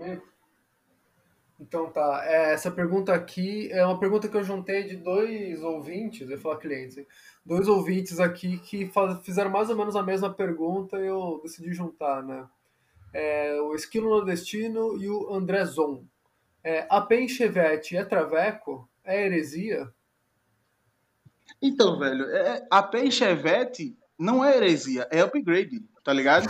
comigo? Então tá, é, essa pergunta aqui é uma pergunta que eu juntei de dois ouvintes, eu ia falar clientes, hein? dois ouvintes aqui que faz, fizeram mais ou menos a mesma pergunta e eu decidi juntar, né? É, o Esquilo Nordestino e o André Zon. É, a PEN Chevette é traveco? É heresia? Então, velho, é, a PEN Chevette não é heresia, é upgrade tá ligado?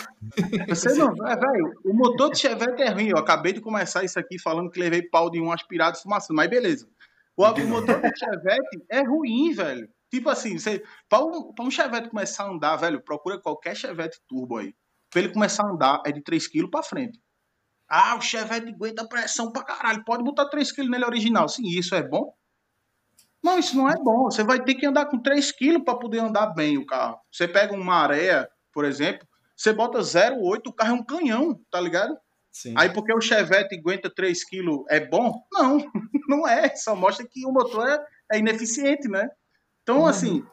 Você não, é, velho, o motor de Chevette é ruim. Eu acabei de começar isso aqui falando que levei pau de um aspirado fumaçando, mas beleza. O, o motor de Chevette é ruim, velho. Tipo assim, você, para um, pra um Chevette começar a andar, velho, procura qualquer Chevette turbo aí. Pra ele começar a andar, é de 3 kg pra frente. Ah, o Chevette aguenta pressão pra caralho. Pode botar 3 kg nele original. Sim, isso é bom? Não, isso não é bom. Você vai ter que andar com 3 kg para poder andar bem o carro. Você pega uma areia, por exemplo, você bota 0,8, o carro é um canhão, tá ligado? Sim. Aí porque o Chevette aguenta 3 kg é bom? Não, [laughs] não é. Só mostra que o motor é, é ineficiente, né? Então, uhum. assim,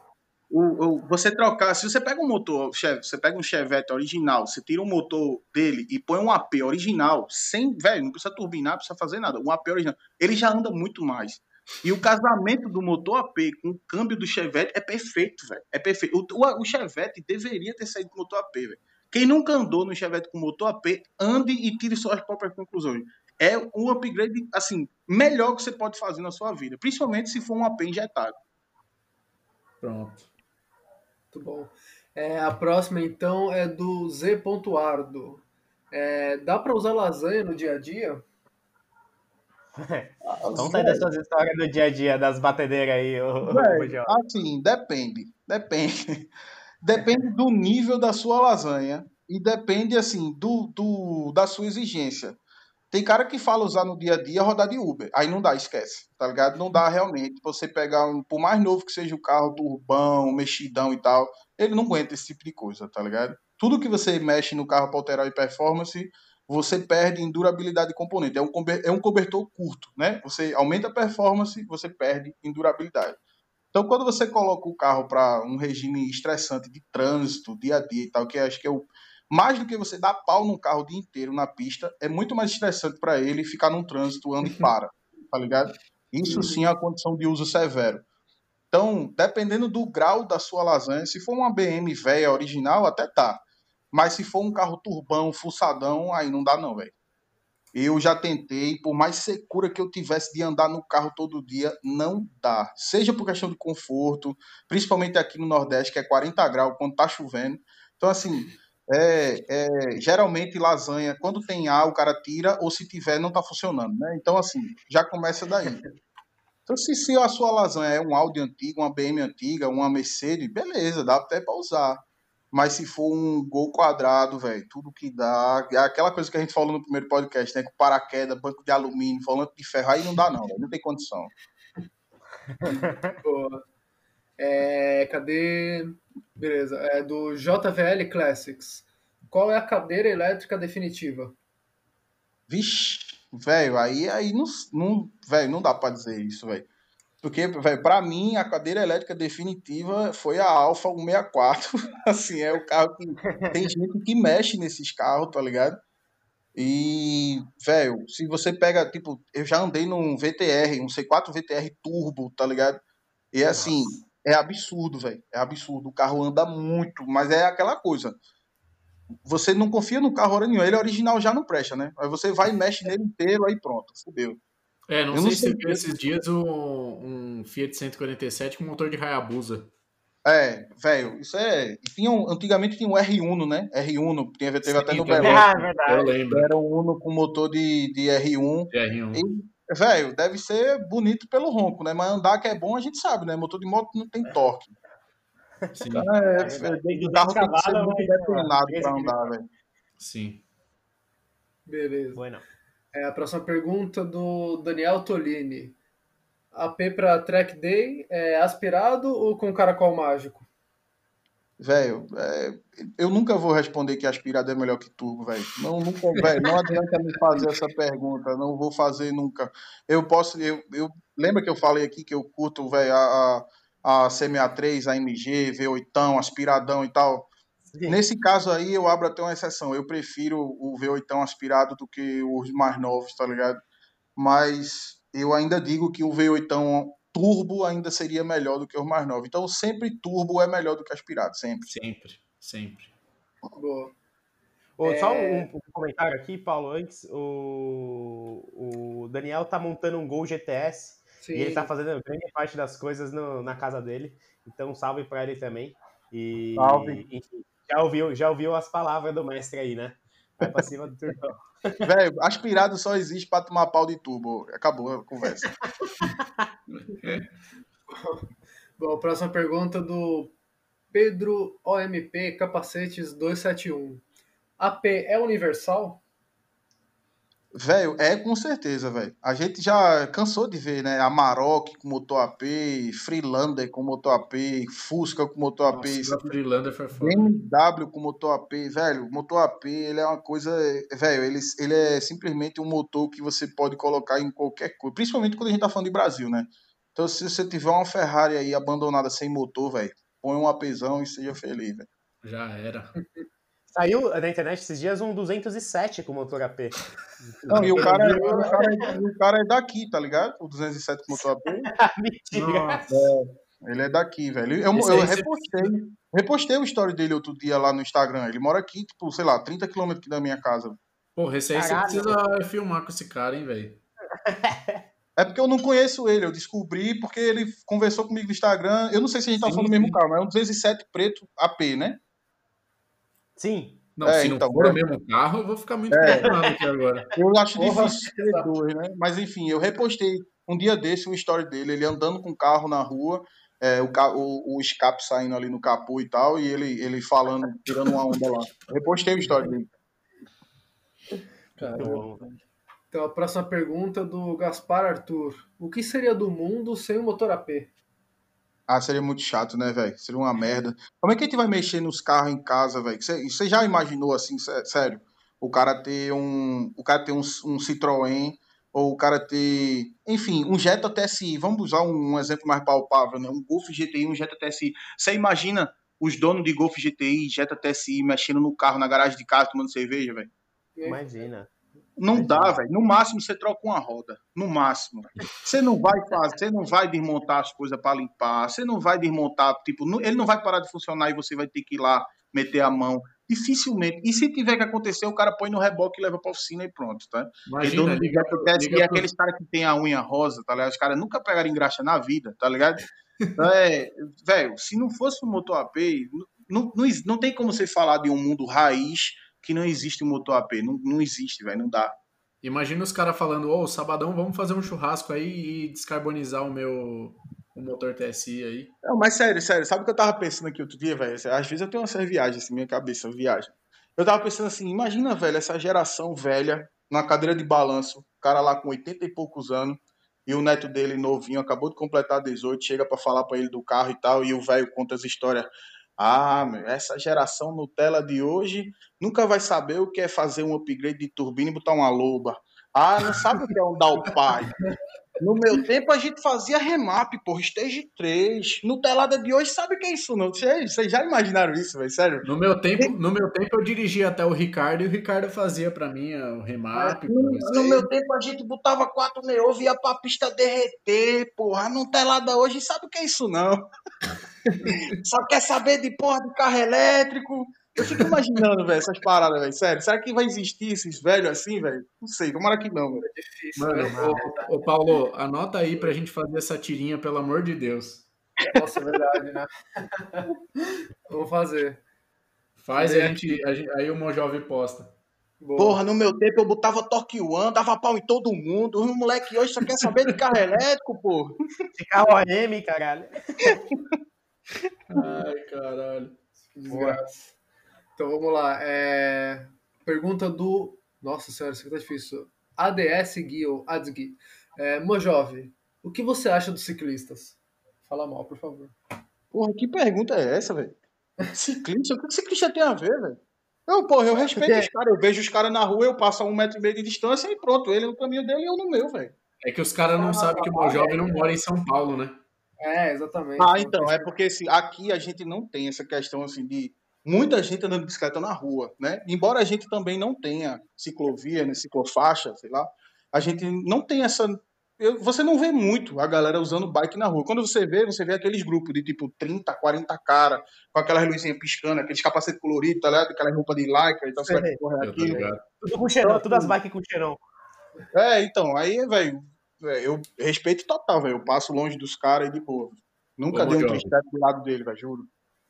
o, o, você trocar, se você pega um motor, você pega um Chevette original, você tira o motor dele e põe um AP original, sem, velho, não precisa turbinar, não precisa fazer nada, um AP original, ele já anda muito mais. E o casamento do motor AP com o câmbio do Chevette é perfeito, velho. É perfeito. O, o, Chevette deveria ter saído do motor AP, velho. Quem nunca andou no Chevette com motor AP, ande e tire suas próprias conclusões. É um upgrade, assim, melhor que você pode fazer na sua vida, principalmente se for um AP injetado. Pronto. Muito bom. É, a próxima, então, é do Z. Ardo. É, dá para usar lasanha no dia a dia? Conta aí das suas histórias do dia a dia, das batedeiras aí, o, Véio, Assim, depende. Depende. [laughs] Depende do nível da sua lasanha e depende, assim, do, do da sua exigência. Tem cara que fala usar no dia a dia rodar de Uber. Aí não dá, esquece, tá ligado? Não dá realmente. Você pegar, um, por mais novo que seja o carro, turbão, mexidão e tal, ele não aguenta esse tipo de coisa, tá ligado? Tudo que você mexe no carro para alterar em performance, você perde em durabilidade de componente. É um, é um cobertor curto, né? Você aumenta a performance, você perde em durabilidade. Então, quando você coloca o carro para um regime estressante de trânsito, dia a dia e tal, que acho que é o mais do que você dar pau no carro o dia inteiro na pista, é muito mais estressante para ele ficar num trânsito anda e para, tá ligado? Isso sim é a condição de uso severo. Então, dependendo do grau da sua lasanha, se for uma BM velha original, até tá. Mas se for um carro turbão, fuçadão, aí não dá não, velho. Eu já tentei, por mais segura que eu tivesse de andar no carro todo dia, não dá. Seja por questão de conforto, principalmente aqui no Nordeste, que é 40 graus quando tá chovendo. Então, assim, é, é, geralmente lasanha, quando tem ar, o cara tira, ou se tiver, não tá funcionando, né? Então, assim, já começa daí. Então, se, se a sua lasanha é um Audi antigo, uma BM antiga, uma Mercedes, beleza, dá até para usar. Mas se for um gol quadrado, velho, tudo que dá. É aquela coisa que a gente falou no primeiro podcast, né? Com paraquedas, banco de alumínio, volante de ferro, aí não dá, não, véio, não tem condição. [laughs] Boa. É, cadê? Beleza. É do JVL Classics. Qual é a cadeira elétrica definitiva? Vixe, velho, aí, aí não, não, véio, não dá pra dizer isso, velho. Porque, velho, pra mim, a cadeira elétrica definitiva foi a Alfa 164. [laughs] assim, é o carro que tem gente que mexe nesses carros, tá ligado? E, velho, se você pega, tipo, eu já andei num VTR, um C4 VTR turbo, tá ligado? E assim, é absurdo, velho. É absurdo. O carro anda muito, mas é aquela coisa. Você não confia no carro hora nenhuma. Ele é original já não presta, né? Aí você vai e mexe nele inteiro, aí pronto, fudeu. É, não eu sei não se você viu esses dias um, um, Fiat 147 com motor de Hayabusa. É, velho, isso é. Tinha um, antigamente tinha um R Uno, né? R Uno, tinha, teve Sim, até no Belém. Ah, é verdade. Eu lembro. Era um Uno com motor de, de R1. De R1. E, velho, deve ser bonito pelo ronco, né? Mas andar que é bom a gente sabe, né? Motor de moto não tem torque. Sim. Então, é, é, é, o carro tem que ser muito determinado pra andar, velho. Sim. Beleza. Bueno. É, a próxima pergunta do Daniel Tolini. AP para Track Day é aspirado ou com caracol mágico? Velho, é, eu nunca vou responder que aspirado é melhor que turbo, velho. Não, nunca. Não adianta me fazer essa pergunta. Não vou fazer nunca. Eu posso. Eu, eu lembra que eu falei aqui que eu curto, velho, a, a, a CMA3, a MG, V8, aspiradão e tal. Sim. Nesse caso aí, eu abro até uma exceção. Eu prefiro o V8 aspirado do que os mais novos, tá ligado? Mas eu ainda digo que o V8 turbo ainda seria melhor do que os mais novos. Então, sempre turbo é melhor do que aspirado, sempre. Sempre, sempre. Boa. Oh, é... Só um, um, comentário aqui, Paulo, antes. O, o Daniel tá montando um Gol GTS Sim. e ele tá fazendo grande parte das coisas no, na casa dele. Então, salve para ele também. E, salve. Enfim, já ouviu, já ouviu as palavras do mestre aí, né? Vai pra cima do turbão. [laughs] Velho, aspirado só existe pra tomar pau de turbo. Acabou a conversa. [laughs] Bom, próxima pergunta do Pedro OMP Capacetes 271. AP é universal? Velho, é com certeza, velho. A gente já cansou de ver, né? Amarok com motor AP, Freelander com motor AP, Fusca com motor AP. Nossa, Freelander foi foda. BMW com motor AP, velho. O motor AP, ele é uma coisa, velho, ele, ele é simplesmente um motor que você pode colocar em qualquer coisa, principalmente quando a gente tá falando de Brasil, né? Então, se você tiver uma Ferrari aí abandonada sem motor, velho, põe um APzão e seja feliz, velho. Já era. Saiu na internet esses dias um 207 com motor AP. Não, e o cara, o, cara, é, o cara é daqui, tá ligado? O 207 com motor AP. [laughs] Mentira. É, ele é daqui, velho. Eu, eu, eu repostei, repostei o story dele outro dia lá no Instagram. Ele mora aqui, tipo, sei lá, 30 km da minha casa. Porra, esse aí Caralho, você precisa filmar com esse cara, hein, velho? É porque eu não conheço ele, eu descobri porque ele conversou comigo no Instagram. Eu não sei se a gente tá falando do mesmo carro, mas é um 207 preto AP, né? Sim. Não, é, se então, não for é... o mesmo carro, eu vou ficar muito é. aqui agora. [laughs] Eu acho Porra, difícil ter dois, né? Mas enfim, eu repostei um dia desse uma história dele, ele andando com o carro na rua, é, o, o, o, escape saindo ali no capô e tal, e ele, ele falando, tirando uma onda lá. Eu repostei a história dele. Caramba. Então, a próxima pergunta do Gaspar Arthur. O que seria do mundo sem o motor AP? Ah, seria muito chato, né, velho? Seria uma merda. Como é que a gente vai mexer nos carros em casa, velho? Você já imaginou assim, sério? O cara ter um. O cara ter um, um Citroën, ou o cara ter. Enfim, um Jetta TSI. Vamos usar um, um exemplo mais palpável, né? Um Golf GTI, um Jetta TSI. Você imagina os donos de Golf GTI, Jetta TSI, mexendo no carro, na garagem de casa, tomando cerveja, velho? Imagina. Não dá, velho. No máximo você troca uma roda. No máximo. Você não vai fazer, você não vai desmontar as coisas para limpar. Você não vai desmontar, tipo, ele não vai parar de funcionar e você vai ter que ir lá meter a mão. Dificilmente. E se tiver que acontecer, o cara põe no reboque e leva pra oficina e pronto, tá? Imagina, e liga, acontece liga, é aqueles caras que tem a unha rosa, tá ligado? Os caras nunca pegaram engraxa na vida, tá ligado? Então, é, velho, se não fosse o motor AP, não, não, não tem como você falar de um mundo raiz que não existe um motor AP. Não, não existe, velho. Não dá. Imagina os caras falando, ô, oh, sabadão, vamos fazer um churrasco aí e descarbonizar o meu o motor TSI aí. Não, mas sério, sério, sabe o que eu tava pensando aqui outro dia, velho? Às vezes eu tenho essas viagens assim, minha cabeça, viagem. Eu tava pensando assim, imagina, velho, essa geração velha, numa cadeira de balanço, o cara lá com 80 e poucos anos, e o neto dele novinho, acabou de completar 18, chega para falar para ele do carro e tal, e o velho conta as histórias. Ah, essa geração Nutella de hoje nunca vai saber o que é fazer um upgrade de turbina e botar uma loba. Ah, não sabe o que é um pai. No meu tempo a gente fazia remap, porra, stage 3. No telada de hoje, sabe o que é isso, não? Vocês, vocês já imaginaram isso, velho? Sério? No meu, tempo, no meu tempo eu dirigia até o Ricardo e o Ricardo fazia pra mim o remap. É, no, no meu tempo a gente botava quatro neon, ia pra pista derreter, porra. No telada hoje, sabe o que é isso, não? [laughs] Só quer saber de porra de carro elétrico, eu fico imaginando, velho, essas paradas, velho. Sério, será que vai existir esses velhos assim, velho? Não sei, tomara que não, velho. É difícil. Mano, né? ô, ô, Paulo, anota aí pra gente fazer essa tirinha, pelo amor de Deus. Nossa, é verdade, né? [laughs] Vamos fazer. Faz e a gente, a gente, aí o Mojove posta. Boa. Porra, no meu tempo eu botava Torque One, dava pau em todo mundo. Os moleque hoje só quer saber de carro [laughs] elétrico, pô. De carro AM, caralho. Ai, caralho. Que desgraça. Então vamos lá. É... Pergunta do. Nossa senhora, isso aqui tá difícil. ADS Gui ou ADSGui. É, Mojove, o que você acha dos ciclistas? Fala mal, por favor. Porra, que pergunta é essa, velho? Ciclista? O que ciclista tem a ver, velho? Não, porra, eu respeito é. os caras. Eu vejo os caras na rua, eu passo a um metro e meio de distância e pronto. Ele no caminho dele e eu no meu, velho. É que os caras não ah, sabem que o Mojove não mora em São Paulo, né? É, exatamente. Ah, então, é porque assim, aqui a gente não tem essa questão assim de muita gente andando de bicicleta na rua, né? Embora a gente também não tenha ciclovia, né, ciclofaixa, sei lá, a gente não tem essa eu, você não vê muito a galera usando bike na rua. Quando você vê, você vê aqueles grupos de tipo 30, 40 cara, com aquela luzinha piscando, aqueles capacete colorido, tá ligado? Aquela roupa de lycra e tal, você vai correr aqui. Tudo com cheirão, todas as bikes com cheirão. É, então, aí, velho, eu respeito total, velho. Eu passo longe dos caras e de boa. Nunca dei um twist do lado dele, velho, juro.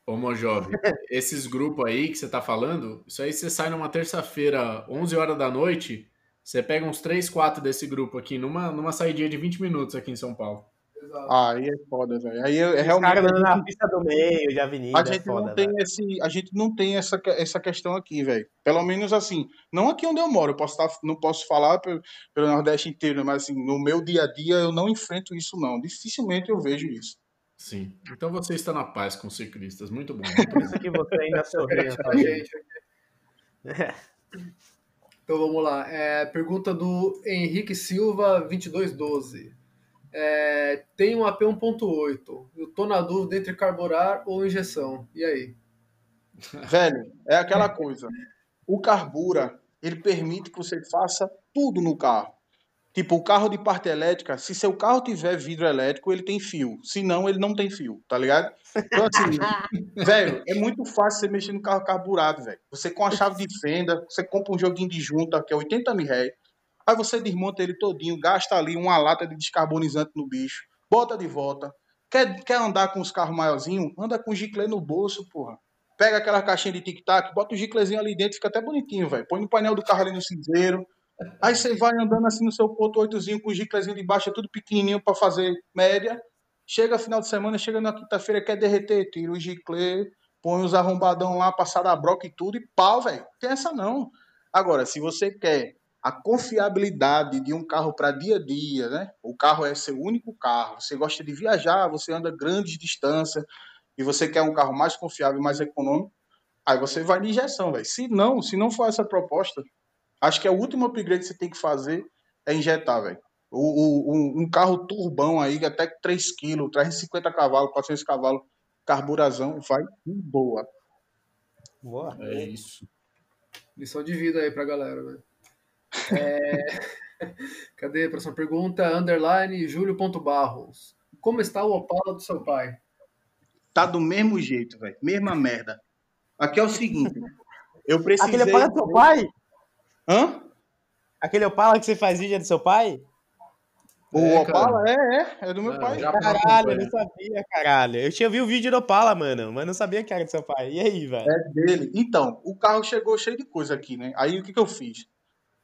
Ô, Mojove, [laughs] esses grupos aí que você tá falando, isso aí você sai numa terça-feira, 11 horas da noite, você pega uns 3, 4 desse grupo aqui, numa, numa saidinha de 20 minutos aqui em São Paulo. Ah, aí é foda, velho. Aí é, é realmente. Cara, na pista do meio, de avenida. A gente, é foda, não, tem esse, a gente não tem essa, essa questão aqui, velho. Pelo menos assim. Não aqui onde eu moro. Eu posso tá, não posso falar pelo, pelo Nordeste inteiro, mas assim, no meu dia a dia eu não enfrento isso, não. Dificilmente eu vejo isso. Sim. Então você está na paz com os ciclistas. Muito bom. Por isso [laughs] que você ainda sorri a gente. Então vamos lá. É, pergunta do Henrique Silva, 2212. É, tem um AP 1.8. Eu tô na dúvida entre carburar ou injeção. E aí? Velho, é aquela coisa. O carbura, ele permite que você faça tudo no carro. Tipo, o carro de parte elétrica, se seu carro tiver vidro elétrico, ele tem fio. Se não, ele não tem fio, tá ligado? Então, assim, [laughs] velho, é muito fácil você mexer no carro carburado, velho. Você com a chave de fenda, você compra um joguinho de junta, que é 80 mil reais. Aí você desmonta ele todinho, gasta ali uma lata de descarbonizante no bicho, bota de volta. Quer, quer andar com os carros maiorzinhos? Anda com o giclê no bolso, porra. Pega aquela caixinha de tic-tac, bota o giclezinho ali dentro, fica até bonitinho, velho. Põe no painel do carro ali no cinzeiro Aí você vai andando assim no seu ponto oitozinho com o giclezinho de baixo, é tudo pequenininho para fazer média. Chega final de semana, chega na quinta-feira, quer derreter, tira o gicle, põe os arrombadão lá, passar da broca e tudo, e pau, velho. Tem essa não. Agora, se você quer a confiabilidade de um carro para dia a dia, né? O carro é seu único carro. Você gosta de viajar, você anda grandes distâncias e você quer um carro mais confiável, mais econômico, aí você vai de injeção, velho. Se não, se não for essa proposta, Acho que é o último upgrade que você tem que fazer é injetar, velho. O, o, um carro turbão aí, até 3 kg, 350 cavalos, 400 cavalos, carburazão, vai boa. Boa. É isso. Lição de vida aí pra galera, velho. É... [laughs] Cadê a próxima pergunta? Underline Júlio.barros. Como está o Opala do seu pai? Tá do mesmo jeito, velho. Mesma merda. Aqui é o seguinte. Eu precisei... Aquele Opala do seu pai? Hã? Aquele Opala que você faz vídeo é do seu pai? O é, Opala? É, é. É do meu é, pai. Caralho, eu não sabia, caralho. Eu tinha visto o vídeo do Opala, mano, mas não sabia que era do seu pai. E aí, velho? É dele. Então, o carro chegou cheio de coisa aqui, né? Aí o que, que eu fiz?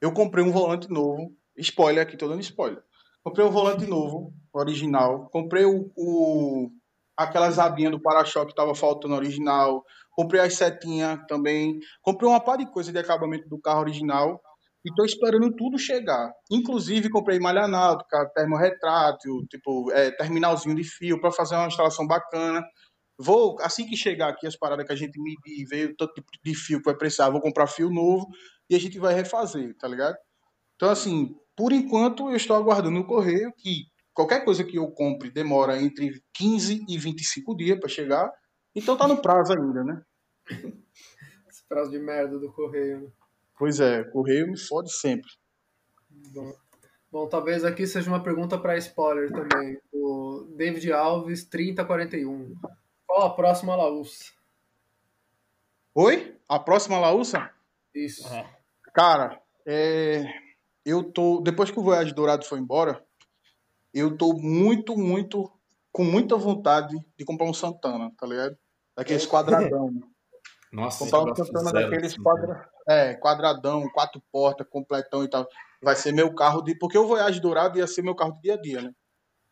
Eu comprei um volante novo. Spoiler aqui, tô dando spoiler. Comprei um volante novo original. Comprei o, o aquelas abinhas do para-choque que tava faltando original. Comprei as setinhas também. Comprei uma par de coisa de acabamento do carro original. E tô esperando tudo chegar. Inclusive, comprei malha náutica, termorretrátil, tipo, é, terminalzinho de fio para fazer uma instalação bacana. Vou, assim que chegar aqui as paradas que a gente medir e ver o tanto de fio que vai precisar, vou comprar fio novo e a gente vai refazer, tá ligado? Então, assim, por enquanto eu estou aguardando o correio que qualquer coisa que eu compre demora entre 15 e 25 dias para chegar. Então tá no prazo ainda, né? [laughs] Esse prazo de merda do correio. Né? Pois é, correio me fode sempre. Bom, bom talvez aqui seja uma pergunta para spoiler também. O David Alves, 3041. Qual a próxima Laúça? Oi? A próxima Laúça? Isso. Cara, é... eu tô. Depois que o Voyage Dourado foi embora, eu tô muito, muito, com muita vontade de comprar um Santana, tá ligado? Daqueles quadradão. [laughs] Nossa, comprar um Santana daqueles quadra... é, quadradão, quatro portas, completão e tal. Vai ser meu carro de. Porque o Voyage Dourado ia ser meu carro de dia a dia, né?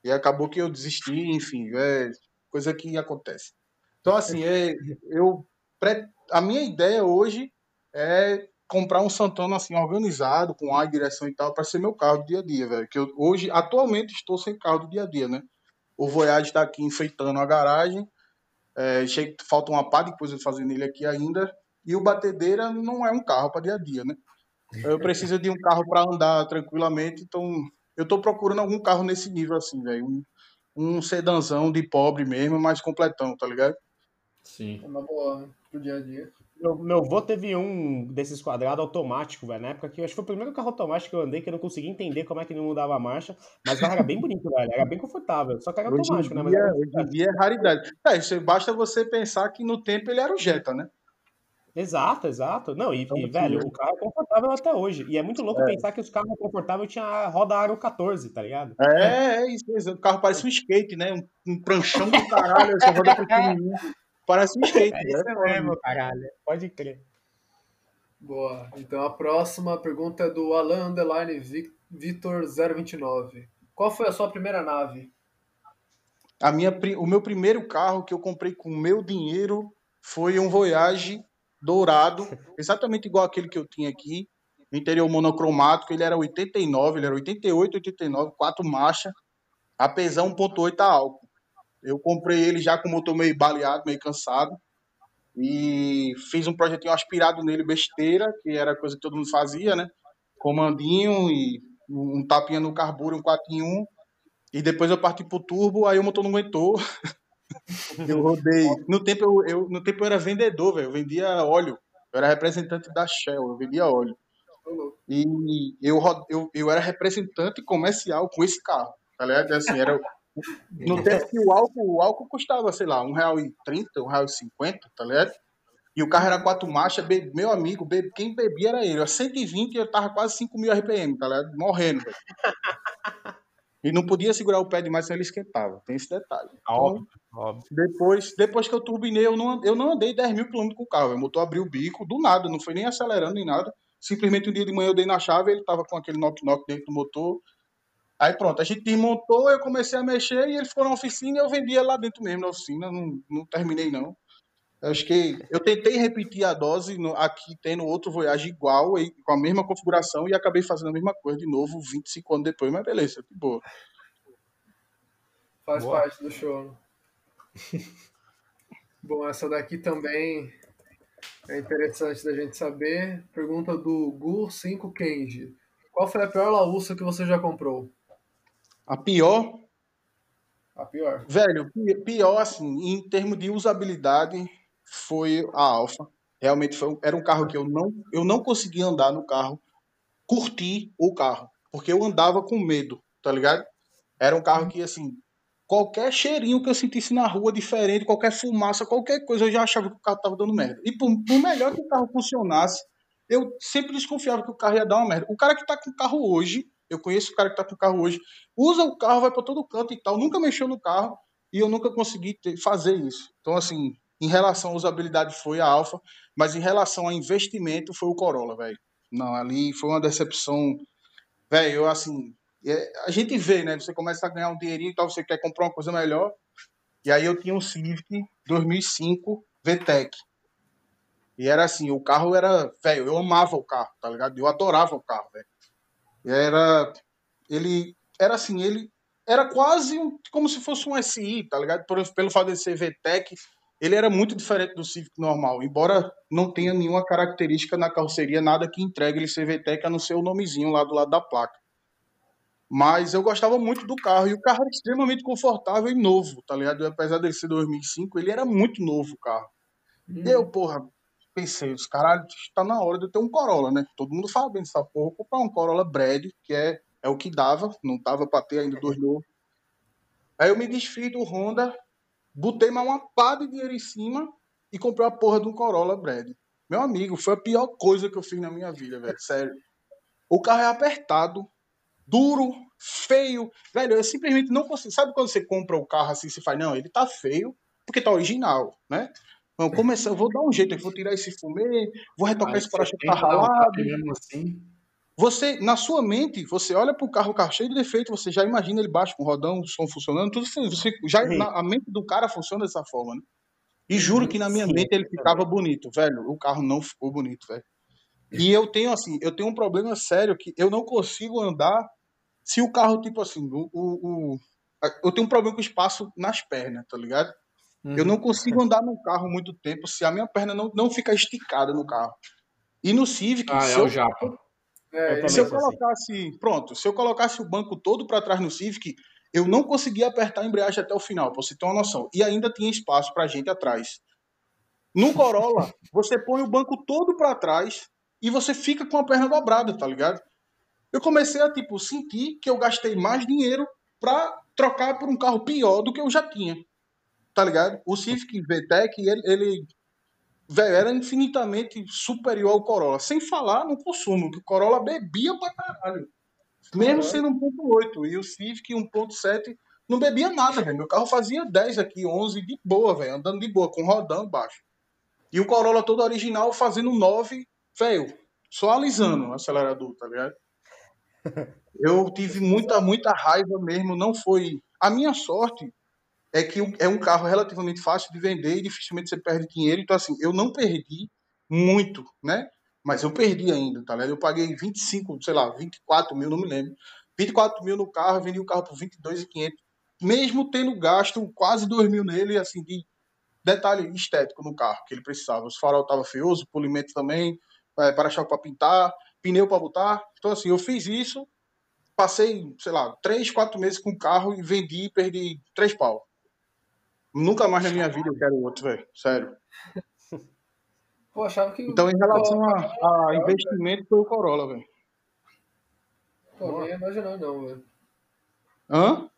E acabou que eu desisti, enfim, é coisa que acontece. Então, assim, é, eu. A minha ideia hoje é comprar um Santana assim organizado, com ar, direção e tal, para ser meu carro do dia a dia, velho. Que eu hoje atualmente estou sem carro do dia a dia, né? O Voyage está aqui enfeitando a garagem. É, chega, falta uma par de coisa de fazer nele aqui ainda. E o batedeira não é um carro para dia a dia, né? Eu preciso de um carro para andar tranquilamente, então eu estou procurando algum carro nesse nível assim, velho. Um, um sedanzão de pobre mesmo, mais completão, tá ligado? Sim. É uma boa né? pro dia a dia. Meu, meu avô teve um desses quadrados automático, velho. Na época que eu acho que foi o primeiro carro automático que eu andei, que eu não conseguia entender como é que não mudava a marcha. Mas o carro era bem bonito, velho. Era bem confortável. Só que era hoje automático, dia, né? Mas hoje em dia é raridade. É, isso basta você pensar que no tempo ele era o Jetta, né? Exato, exato. Não, e, então, e velho, o carro é confortável até hoje. E é muito louco é. pensar que os carros confortáveis tinham a roda aro 14, tá ligado? É, é isso mesmo. O carro parece um skate, né? Um, um pranchão do caralho, essa roda pequenininha. [laughs] Parece um skate. É isso né? mesmo, caralho. Pode crer. Boa. Então a próxima pergunta é do Alan Underline Vitor 029. Qual foi a sua primeira nave? A minha, o meu primeiro carro que eu comprei com meu dinheiro foi um Voyage dourado, [laughs] exatamente igual aquele que eu tinha aqui, interior monocromático, ele era 89, ele era 88, 89, quatro marchas, apesar 1.8 a álcool. Eu comprei ele já com o motor meio baleado, meio cansado, e fiz um projetinho aspirado nele, besteira, que era coisa que todo mundo fazia, né? Comandinho e um tapinha no carburão, um 4 em 1, e depois eu parti pro turbo, aí o motor não aguentou. [laughs] eu rodei. No tempo eu, eu, no tempo eu era vendedor, velho. Eu vendia óleo. Eu era representante da Shell, eu vendia óleo. E eu, eu, eu era representante comercial com esse carro. Tá ligado? Assim, era, no tempo que o álcool, o álcool custava, sei lá, R$1,30, R$1,50, tá ligado? E o carro era quatro marchas, meu amigo, bebe, quem bebia era ele. A 120 eu tava quase 5 mil RPM, tá ligado? Morrendo, velho. E não podia segurar o pé demais senão ele esquentava. Tem esse detalhe. Então, óbvio, óbvio. Depois, depois que eu turbinei, eu não, eu não andei 10 mil quilômetros com o carro. O motor abriu o bico do nada, não foi nem acelerando nem nada. Simplesmente um dia de manhã eu dei na chave, ele tava com aquele knock-knock dentro do motor. Aí pronto, a gente desmontou, eu comecei a mexer e ele ficou na oficina e eu vendia lá dentro mesmo na oficina. Não, não terminei não. Acho que eu tentei repetir a dose no, aqui tendo outro Voyage igual, e, com a mesma configuração, e acabei fazendo a mesma coisa de novo 25 anos depois, mas beleza, de boa. Faz boa. parte do show. [laughs] Bom, essa daqui também é interessante da gente saber. Pergunta do Gu5 Kenji. Qual foi a pior laúça que você já comprou? A pior? A pior. Velho, pior assim, em termos de usabilidade, foi a Alfa. Realmente foi, era um carro que eu não, eu não conseguia andar no carro, curtir o carro, porque eu andava com medo, tá ligado? Era um carro que, assim, qualquer cheirinho que eu sentisse na rua diferente, qualquer fumaça, qualquer coisa, eu já achava que o carro tava dando merda. E por, por melhor que o carro funcionasse, eu sempre desconfiava que o carro ia dar uma merda. O cara que tá com o carro hoje, eu conheço o cara que tá com o carro hoje, usa o carro, vai para todo canto e tal, nunca mexeu no carro e eu nunca consegui ter, fazer isso. Então, assim, em relação à usabilidade foi a Alfa, mas em relação a investimento foi o Corolla, velho. Não, ali foi uma decepção. Velho, eu assim, é, a gente vê, né? Você começa a ganhar um dinheirinho e tal, você quer comprar uma coisa melhor. E aí eu tinha um Civic 2005 VTEC. E era assim, o carro era, velho, eu amava o carro, tá ligado? Eu adorava o carro, velho. Era ele era assim, ele era quase um, como se fosse um SI, tá ligado? Por, pelo fato de ser VTEC, ele era muito diferente do Civic normal, embora não tenha nenhuma característica na carroceria, nada que entregue ele ser VTEC a não ser o nomezinho lá do lado da placa. Mas eu gostava muito do carro e o carro era extremamente confortável e novo, tá ligado? Apesar dele ser 2005, ele era muito novo o carro. Hum. Eu, porra, pensei, os caralho, está na hora de eu ter um Corolla, né? Todo mundo fala bem dessa porra, comprar um Corolla Brad, que é, é o que dava, não dava para ter ainda dois novos. Aí eu me desfiz do Honda, botei mais uma pá de dinheiro em cima e comprei a porra de um Corolla Brad. Meu amigo, foi a pior coisa que eu fiz na minha vida, velho, sério. O carro é apertado, duro, feio. Velho, eu simplesmente não consigo. Sabe quando você compra o carro assim, você faz, não, ele tá feio, porque tá original, né? Então, começar, eu vou dar um jeito, eu vou tirar esse fumê, vou retocar esse para-choque tá ralado. Assim. Você, na sua mente, você olha pro carro, o carro cheio de defeito, você já imagina ele baixo, com rodão, o som funcionando, tudo você já a mente do cara funciona dessa forma, né? E juro que na minha Sim, mente ele ficava bonito, velho. O carro não ficou bonito, velho. E eu tenho assim, eu tenho um problema sério que eu não consigo andar se o carro, tipo assim, o, o, o eu tenho um problema com espaço nas pernas, tá ligado? Uhum. Eu não consigo andar no carro muito tempo se a minha perna não, não ficar esticada no carro. E no Civic, ah, se, é eu, o japa. É, se eu colocasse, assim. pronto, se eu colocasse o banco todo para trás no Civic, eu não conseguia apertar a embreagem até o final, para você ter uma noção. E ainda tinha espaço para gente atrás. No Corolla, [laughs] você põe o banco todo para trás e você fica com a perna dobrada, tá ligado? Eu comecei a tipo sentir que eu gastei mais dinheiro para trocar por um carro pior do que eu já tinha tá ligado? O Civic VTEC, ele, ele velho, era infinitamente superior ao Corolla. Sem falar no consumo, que o Corolla bebia pra caralho. Mesmo sendo 1.8 e o Civic 1.7 não bebia nada, velho. Meu carro fazia 10 aqui, 11 de boa, velho, andando de boa, com rodão baixo. E o Corolla todo original fazendo 9, velho, só alisando o acelerador, tá ligado? [laughs] Eu tive muita, muita raiva mesmo, não foi. A minha sorte é que é um carro relativamente fácil de vender e dificilmente você perde dinheiro. Então, assim, eu não perdi muito, né? Mas eu perdi ainda, tá ligado? Eu paguei 25, sei lá, 24 mil, não me lembro. 24 mil no carro, vendi o carro por 22,500. Mesmo tendo gasto quase 2 mil nele, assim, de detalhe estético no carro que ele precisava. Os farol tava feioso, polimento também, é, para-choque para pintar, pneu para botar. Então, assim, eu fiz isso, passei, sei lá, 3, 4 meses com o carro e vendi e perdi 3 pau. Nunca mais na minha vida eu quero outro, velho. Sério. Pô, achava que. Então, em relação a, a investimento, foi o Corolla, velho. Pô, não ia imaginar, não, velho. Hã?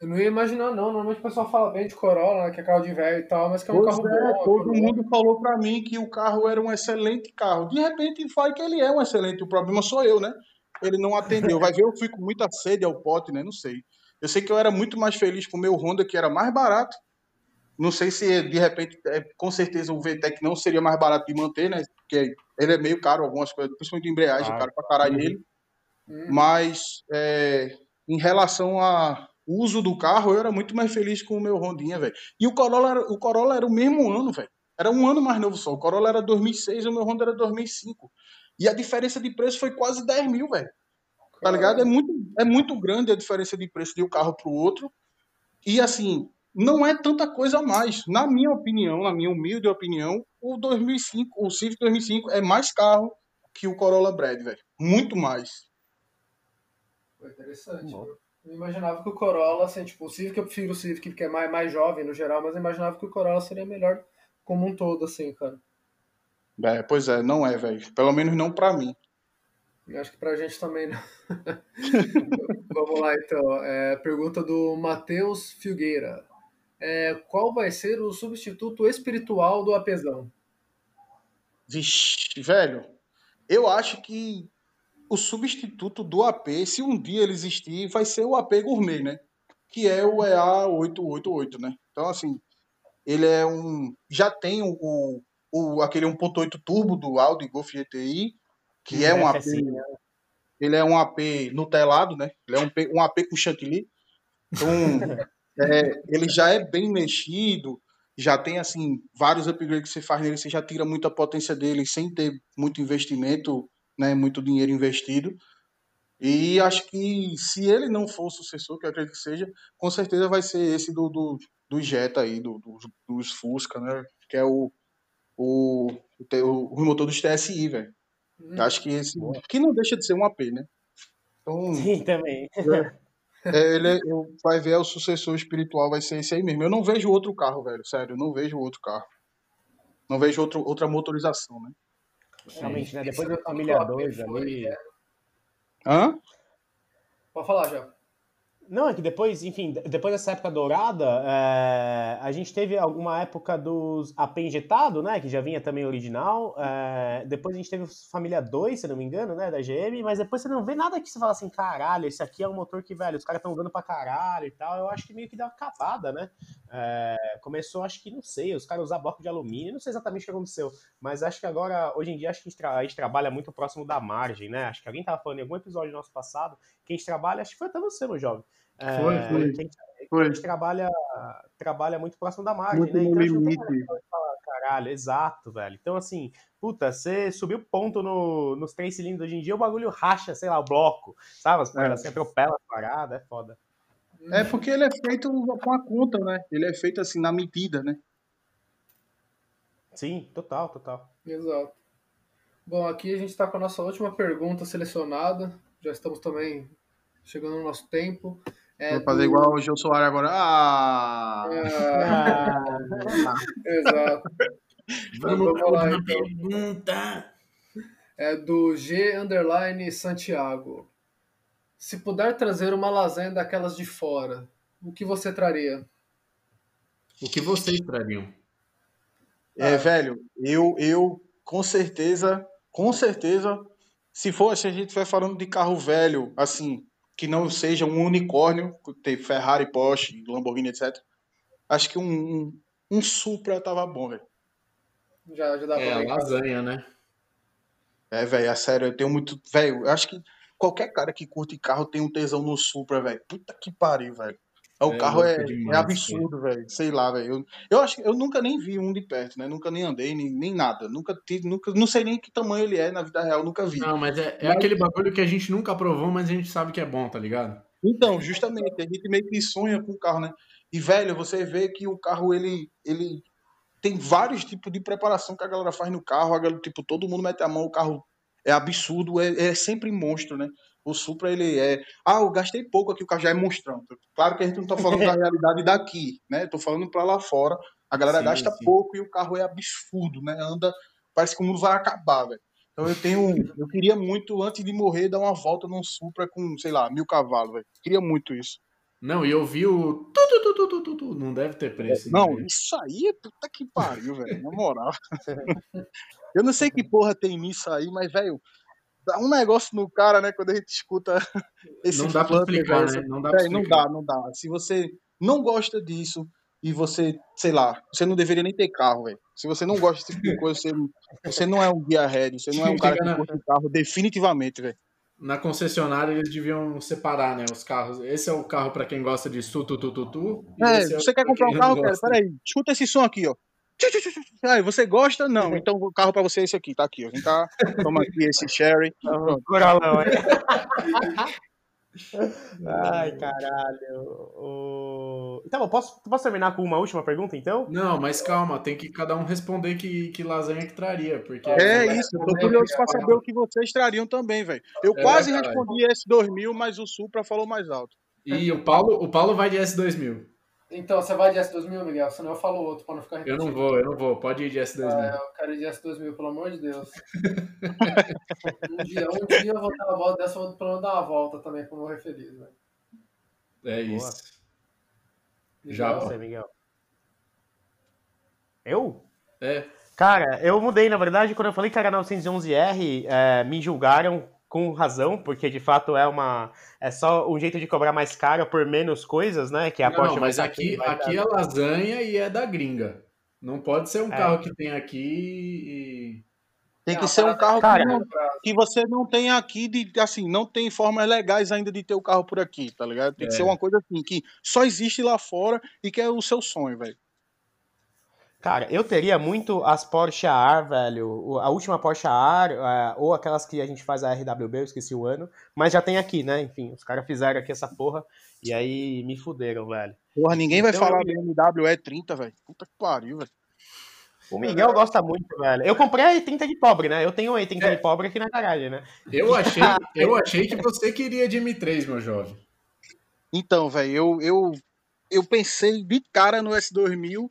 Eu não ia imaginar, não. Normalmente o pessoal fala bem de Corolla, né, que é carro de velho e tal, mas que é um pois carro é, bom. Todo mundo bom. falou pra mim que o carro era um excelente carro. De repente, fala que ele é um excelente. O problema sou eu, né? Ele não atendeu. Vai ver, eu fui com muita sede ao pote, né? Não sei. Eu sei que eu era muito mais feliz com o meu Honda, que era mais barato não sei se de repente, é, com certeza o VTEC não seria mais barato de manter, né? Porque ele é meio caro, algumas coisas, principalmente embreagem, ah, caro pra caralho uhum. ele. Uhum. Mas é, em relação ao uso do carro, eu era muito mais feliz com o meu Rondinha, velho. E o Corolla, era, o Corolla era o mesmo ano, velho. Era um ano mais novo só. O Corolla era 2006 e o meu Honda era 2005. E a diferença de preço foi quase 10 mil, velho. Tá ligado? É muito, é muito grande a diferença de preço de um carro pro outro. E assim, não é tanta coisa a mais. Na minha opinião, na minha humilde opinião, o 2005, o Civic 2005 é mais carro que o Corolla Brad, velho. Muito mais. Foi interessante. Eu imaginava que o Corolla, assim, tipo, o Civic, eu prefiro o Civic porque é mais, mais jovem no geral, mas eu imaginava que o Corolla seria melhor como um todo, assim, cara. É, pois é, não é, velho. Pelo menos não pra mim. Eu acho que pra gente também não. [laughs] Vamos lá, então. É, pergunta do Matheus Filgueira é, qual vai ser o substituto espiritual do apesão? Vixe, velho, eu acho que o substituto do AP, se um dia ele existir, vai ser o AP Gourmet, né? Que é o EA888, né? Então, assim, ele é um. Já tem o, o aquele 1.8 turbo do Audi Golf GTI, que é um AP. Né? ele é um AP nutelado, né? Ele é um, um AP com chantilly. Então, [laughs] é, ele já é bem mexido, já tem assim vários upgrades que você faz nele, você já tira muita potência dele sem ter muito investimento, né, muito dinheiro investido. E acho que se ele não for o sucessor, que eu acredito que seja, com certeza vai ser esse do, do, do Jetta aí, do, do, dos Fusca, né? Que é o, o, o, o motor dos TSI, velho. Hum, acho que esse. Que não deixa de ser um AP, né? Então, Sim, também. É, ele é, eu, vai ver o sucessor espiritual, vai ser esse aí mesmo. Eu não vejo outro carro, velho. Sério, eu não vejo outro carro. Não vejo outro, outra motorização, né? Realmente, né? Depois da família 2 ali. Hã? Pode falar, já. Não, é que depois, enfim, depois dessa época dourada, é, a gente teve alguma época dos AP injetado, né? Que já vinha também original. É, depois a gente teve Família 2, se não me engano, né? Da GM, mas depois você não vê nada que você fala assim, caralho, esse aqui é um motor que, velho, os caras estão usando pra caralho e tal. Eu acho que meio que deu uma acabada, né? É, começou, acho que, não sei, os caras usar bloco de alumínio, não sei exatamente o que aconteceu, mas acho que agora, hoje em dia, acho que a gente, a gente trabalha muito próximo da margem, né? Acho que alguém tava falando em algum episódio nosso passado que a gente trabalha, acho que foi até você, meu jovem é, foi, foi. Quem, foi. A gente trabalha, trabalha muito próximo da margem, muito né? Então, limite. Falar, caralho, exato, velho. Então, assim, puta, você subiu ponto no, nos três cilindros hoje em dia, o bagulho racha, sei lá, o bloco, sabe? As paradas, é. você atropela a parada, é foda. É porque ele é feito com a conta, né? Ele é feito assim, na medida, né? Sim, total, total. Exato. Bom, aqui a gente está com a nossa última pergunta selecionada. Já estamos também chegando no nosso tempo. É Vou fazer do... igual o Gil Soares agora. Ah! ah. [laughs] Exato. Vamos, vamos lá, então. pergunta. É do G Underline Santiago. Se puder trazer uma lasanha daquelas de fora, o que você traria? O que vocês trariam? É, ah. velho, eu, eu com certeza, com certeza, se for, se a gente vai falando de carro velho, assim, que não seja um unicórnio, ter Ferrari, Porsche, Lamborghini, etc. Acho que um, um, um Supra tava bom, velho. Já, já dá é, pra a lasanha, né? É, velho, é sério, eu tenho muito. Velho, eu acho que qualquer cara que curte carro tem um tesão no Supra, velho. Puta que pariu, velho. O é, carro é, demais, é absurdo, velho. Sei lá, velho. Eu, eu acho que eu nunca nem vi um de perto, né? Nunca nem andei, nem, nem nada. Nunca tive, nunca, não sei nem que tamanho ele é na vida real, nunca vi. Não, mas é, é mas... aquele bagulho que a gente nunca provou, mas a gente sabe que é bom, tá ligado? Então, justamente, a gente meio que sonha com o carro, né? E, velho, você vê que o carro, ele, ele tem vários tipos de preparação que a galera faz no carro. A galera, tipo, todo mundo mete a mão, o carro é absurdo, é, é sempre monstro, né? O Supra, ele é. Ah, eu gastei pouco aqui, o carro já é monstrão. Claro que a gente não está falando da [laughs] realidade daqui, né? Estou falando para lá fora. A galera sim, gasta sim. pouco e o carro é absurdo, né? Anda, parece que o mundo vai acabar, velho. Então eu tenho. Eu queria muito, antes de morrer, dar uma volta num Supra com, sei lá, mil cavalos, velho. Queria muito isso. Não, e eu vi o. Tu, tu, tu, tu, Não deve ter preço. Não, né? isso aí é puta que pariu, velho. Na moral. [laughs] eu não sei que porra tem nisso aí, mas, velho, dá um negócio no cara, né? Quando a gente escuta esse Não dá pra explicar, né? Não dá, é, não dá, não dá. Se você não gosta disso e você, sei lá, você não deveria nem ter carro, velho. Se você não gosta desse tipo de coisa, você, você não é um guia head, você não é um [laughs] cara que curte carro, definitivamente, velho. Na concessionária eles deviam separar, né, os carros. Esse é o carro para quem gosta de tu, tu, tu, tu, tu. É, é você quer comprar um carro, cara? Peraí, escuta esse som aqui, ó. Ah, você gosta? Não. Então o carro para você é esse aqui, tá aqui. Ó. Vem cá, toma aqui esse sherry. Coralão, é. [laughs] Ai, caralho. O... Então, posso, posso terminar com uma última pergunta, então? Não, mas calma, tem que cada um responder que, que lasanha que traria. Porque é isso, eu tô curioso pra saber o que vocês trariam também, velho. Eu é, quase respondi S2000, mas o Supra falou mais alto. E o Paulo, o Paulo vai de S2000. Então, você vai de S2000, Miguel? Senão eu falo outro pra não ficar repetindo. Eu não vou, eu não vou. Pode ir de S2000. Ah, eu quero ir de S2000, pelo amor de Deus. [laughs] um, dia, um dia eu vou dar uma volta dessa, eu vou pelo menos dar uma volta também pra morrer feliz, velho. É isso. Boa. Já, você, Miguel. Eu? É. Cara, eu mudei, na verdade, quando eu falei que era 911R, é, me julgaram com razão, porque de fato é uma é só um jeito de cobrar mais caro por menos coisas, né? Que a não, Porsche não, mas aqui aqui dar... é lasanha e é da gringa. Não pode ser um é. carro que tem aqui Tem É que uma ser um carro Cara, que, não- que você não tem aqui, de, assim, não tem formas legais ainda de ter o carro por aqui, tá ligado? Tem que É. ser uma coisa assim, que só existe lá fora e que é o seu sonho, velho. Cara, eu teria muito as Porsche AR, velho. A última Porsche AR, é, ou aquelas que a gente faz a RWB, eu esqueci o ano. Mas já tem aqui, né? Enfim, os caras fizeram aqui essa porra. E aí me fuderam, velho. Porra, ninguém vai Então, falar eu- BMW E30, velho. Puta que pariu, velho. O Miguel gosta muito, velho. Eu comprei a E30 de pobre, né? Eu tenho a E30 É. de pobre aqui na garagem, né? Eu [laughs] achei, eu achei que você queria de M3, meu jovem. Então, velho, eu, eu, eu pensei de cara no S2000,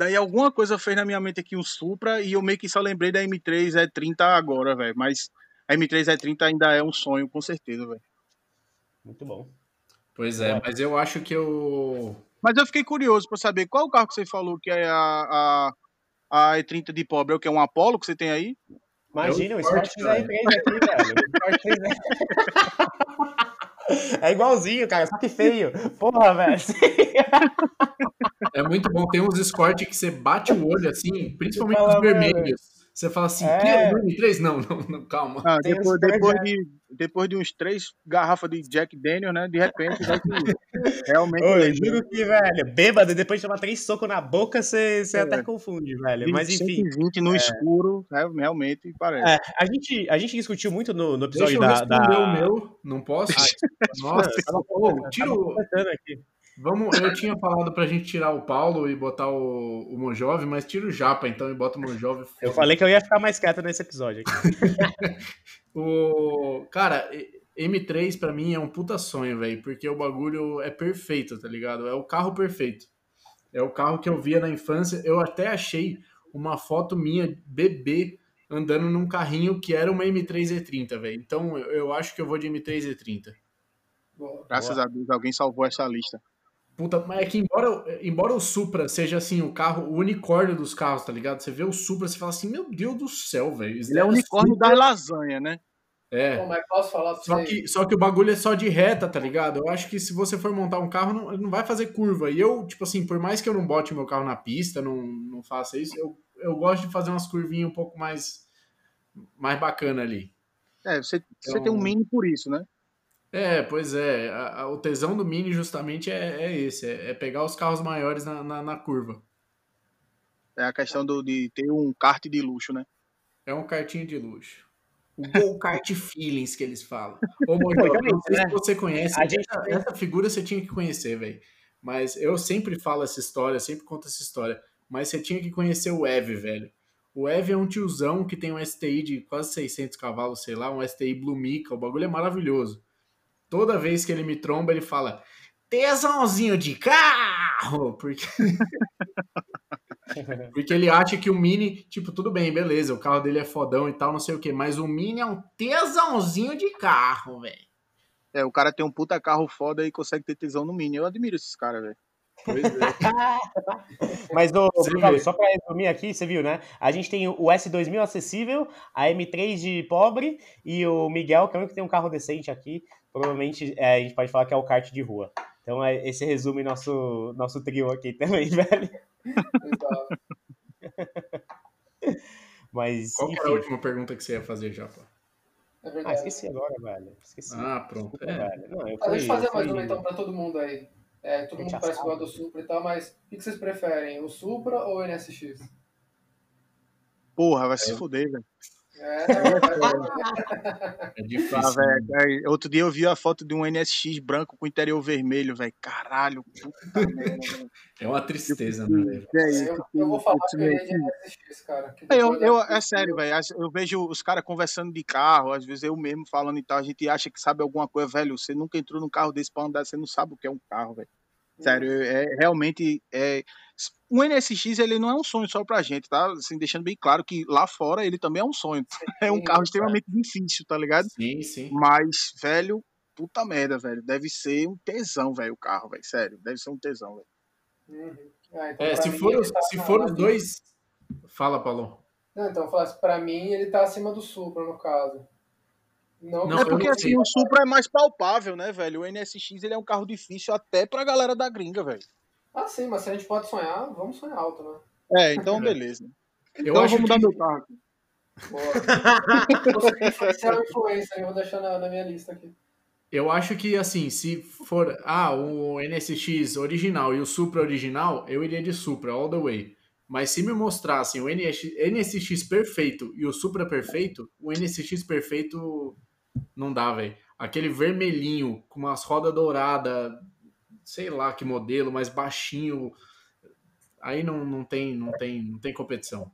daí alguma coisa fez na minha mente aqui um Supra e eu meio que só lembrei da M3 E30 agora, velho. Mas a M3 E30 ainda é um sonho, com certeza, velho. Muito bom. Pois é, mas eu acho que eu. Mas eu fiquei curioso pra saber qual o carro que você falou que é a, a, a E30 de pobre, é o que? É um Apollo que você tem aí? Imagina, É o o Sport Sport, cara. R3 aqui, velho. O Sport 3 [laughs] É igualzinho, cara, só que feio. Porra, velho. É muito bom. Tem uns Escort que você bate o olho assim, principalmente os vermelhos. Você fala assim, É. que é o M3? Não, não, não, calma. Ah, depois, dois, depois, né? de, depois de uns três garrafas de Jack Daniel, né? De repente, vai que [laughs] realmente. Ô, eu juro que, velho, bêbado, depois de tomar três socos na boca, você, você É. até confunde, velho. Mas enfim. 120 no escuro, é, realmente parece. É, a, gente, a gente discutiu muito no, no Deixa episódio eu da. da... o meu, não posso? Nossa, tava [laughs] ô, conversando, tira tava o, conversando aqui. Vamos, eu tinha falado pra gente tirar o Paulo e botar o, o Monjove, mas tira o Japa então e bota o Monjove. [laughs] Eu falei que eu ia ficar mais quieto nesse episódio aqui. [laughs] O cara, e- M3 pra mim é um puta sonho, velho, porque o bagulho é perfeito, tá ligado? É o carro perfeito. É o carro que eu via na infância. Eu até achei uma foto minha bebê andando num carrinho que era uma M3 E30, velho. Então eu, eu acho que eu vou de M3 E30. Boa. Graças a Deus, alguém salvou essa lista. Puta, mas é que embora, embora o Supra seja assim, o carro, o unicórnio dos carros, tá ligado? Você vê o Supra, você fala assim, meu Deus do céu, velho. Ele é o é unicórnio Supra. das lasanhas, né? É. Bom, mas posso falar pra Só você? que, só que o bagulho é só de reta, tá ligado? Eu acho que se você for montar um carro, não, ele não vai fazer curva. E eu, tipo assim, por mais que eu não bote meu carro na pista, não, não faça isso, eu, eu gosto de fazer umas curvinhas um pouco mais, mais bacana ali. É, você, você Então- tem um mini por isso, né? É, pois é. a- a- o tesão do Mini justamente é, é esse: é, é pegar os carros maiores na, na, na curva. É a questão do, de ter um kart de luxo, né? É um cartinho de luxo. O Go Kart Feelings que eles falam. Ô, Mojo, Realmente, não sei se você conhece. A gente essa figura você tinha que conhecer, velho. Mas eu sempre falo essa história, sempre conto essa história. Mas você tinha que conhecer o Ev, velho. O Ev é um tiozão que tem um STI de quase 600 cavalos, sei lá, um STI Blue Mica. O bagulho é maravilhoso. Toda vez que ele me tromba, ele fala: tesãozinho de carro! Porque [laughs] porque ele acha que o Mini, tipo, tudo bem, beleza, o carro dele é fodão e tal, não sei o que, mas o Mini é um tesãozinho de carro, velho. É, o cara tem um puta carro foda e consegue ter tesão no mini. Eu admiro esses caras, velho. Pois é. [laughs] Mas, ô, Você Bruno, só pra resumir aqui, você viu, né? A gente tem o S2000 acessível, a M3 de pobre e o Miguel, que é o único que tem um carro decente aqui. Provavelmente é, a gente pode falar que é o kart de rua. Então, é, esse resume nosso, nosso trio aqui [laughs] também, velho. Exato. Mas, Qual que era a enfim. última pergunta que você ia fazer já, pô? É Ah, esqueci agora, velho. Esqueci. Ah, pronto. Desculpa, É. velho. Não, eu Ah, fui, deixa eu fazer eu mais fui- uma então pra todo mundo aí. É, todo mundo parece que gosta do Supra e tal, mas o que que vocês preferem? O Supra ou o NSX? Porra, vai se fuder, velho. É, É difícil. Ah, né? aí, Outro dia eu vi a foto de um NSX branco com interior vermelho, velho. Caralho, puta merda. É uma tristeza, né? É, eu, tipo, eu vou falar que eu NSX, cara. É, Eu, eu, é sério, velho. Eu vejo os caras conversando de carro, às vezes eu mesmo falando e tal, a gente acha que sabe alguma coisa, velho. Você nunca entrou num carro desse pra andar, você não sabe o que é um carro, velho. Sério, é realmente é o NSX ele não é um sonho só pra gente, tá? Assim, deixando bem claro que lá fora ele também é um sonho. [laughs] É um carro extremamente difícil, tá ligado? Sim, sim. Mas, velho, puta merda, velho. Deve ser um tesão, velho, o carro, velho. Sério, deve ser um tesão, velho. Uhum. Ah, então É, se mim, for, os, tá se for os dois. Fala, Paulo. Não, então assim, pra mim ele tá acima do Supra, no caso. Não, Não, é porque não assim, o Supra é mais palpável, né, velho? O NSX ele é um carro difícil até pra galera da gringa, velho. Ah, sim, mas se a gente pode sonhar, vamos sonhar alto, né? É, então beleza. Eu então eu acho vou mudar que- meu carro. [laughs] Você influenciar o influencer, eu vou deixar na, na minha lista aqui. Eu acho que, assim, se for ah, o NSX original e o Supra original, eu iria de Supra all the way. Mas se me mostrassem o NSX, NSX perfeito e o Supra perfeito, o NSX perfeito não dá, velho. Aquele vermelhinho com umas rodas douradas, sei lá que modelo, mais baixinho, aí não, não, tem, não, tem, não tem competição.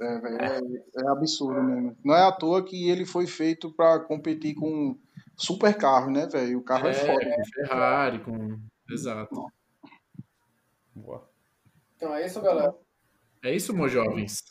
É, véio, é, é, absurdo mesmo. Não é à toa que ele foi feito para competir com super carro, né, velho? O carro é, é foda. Com Ferrari, com. Exato. Boa. Então é isso, galera. É isso, meus jovens.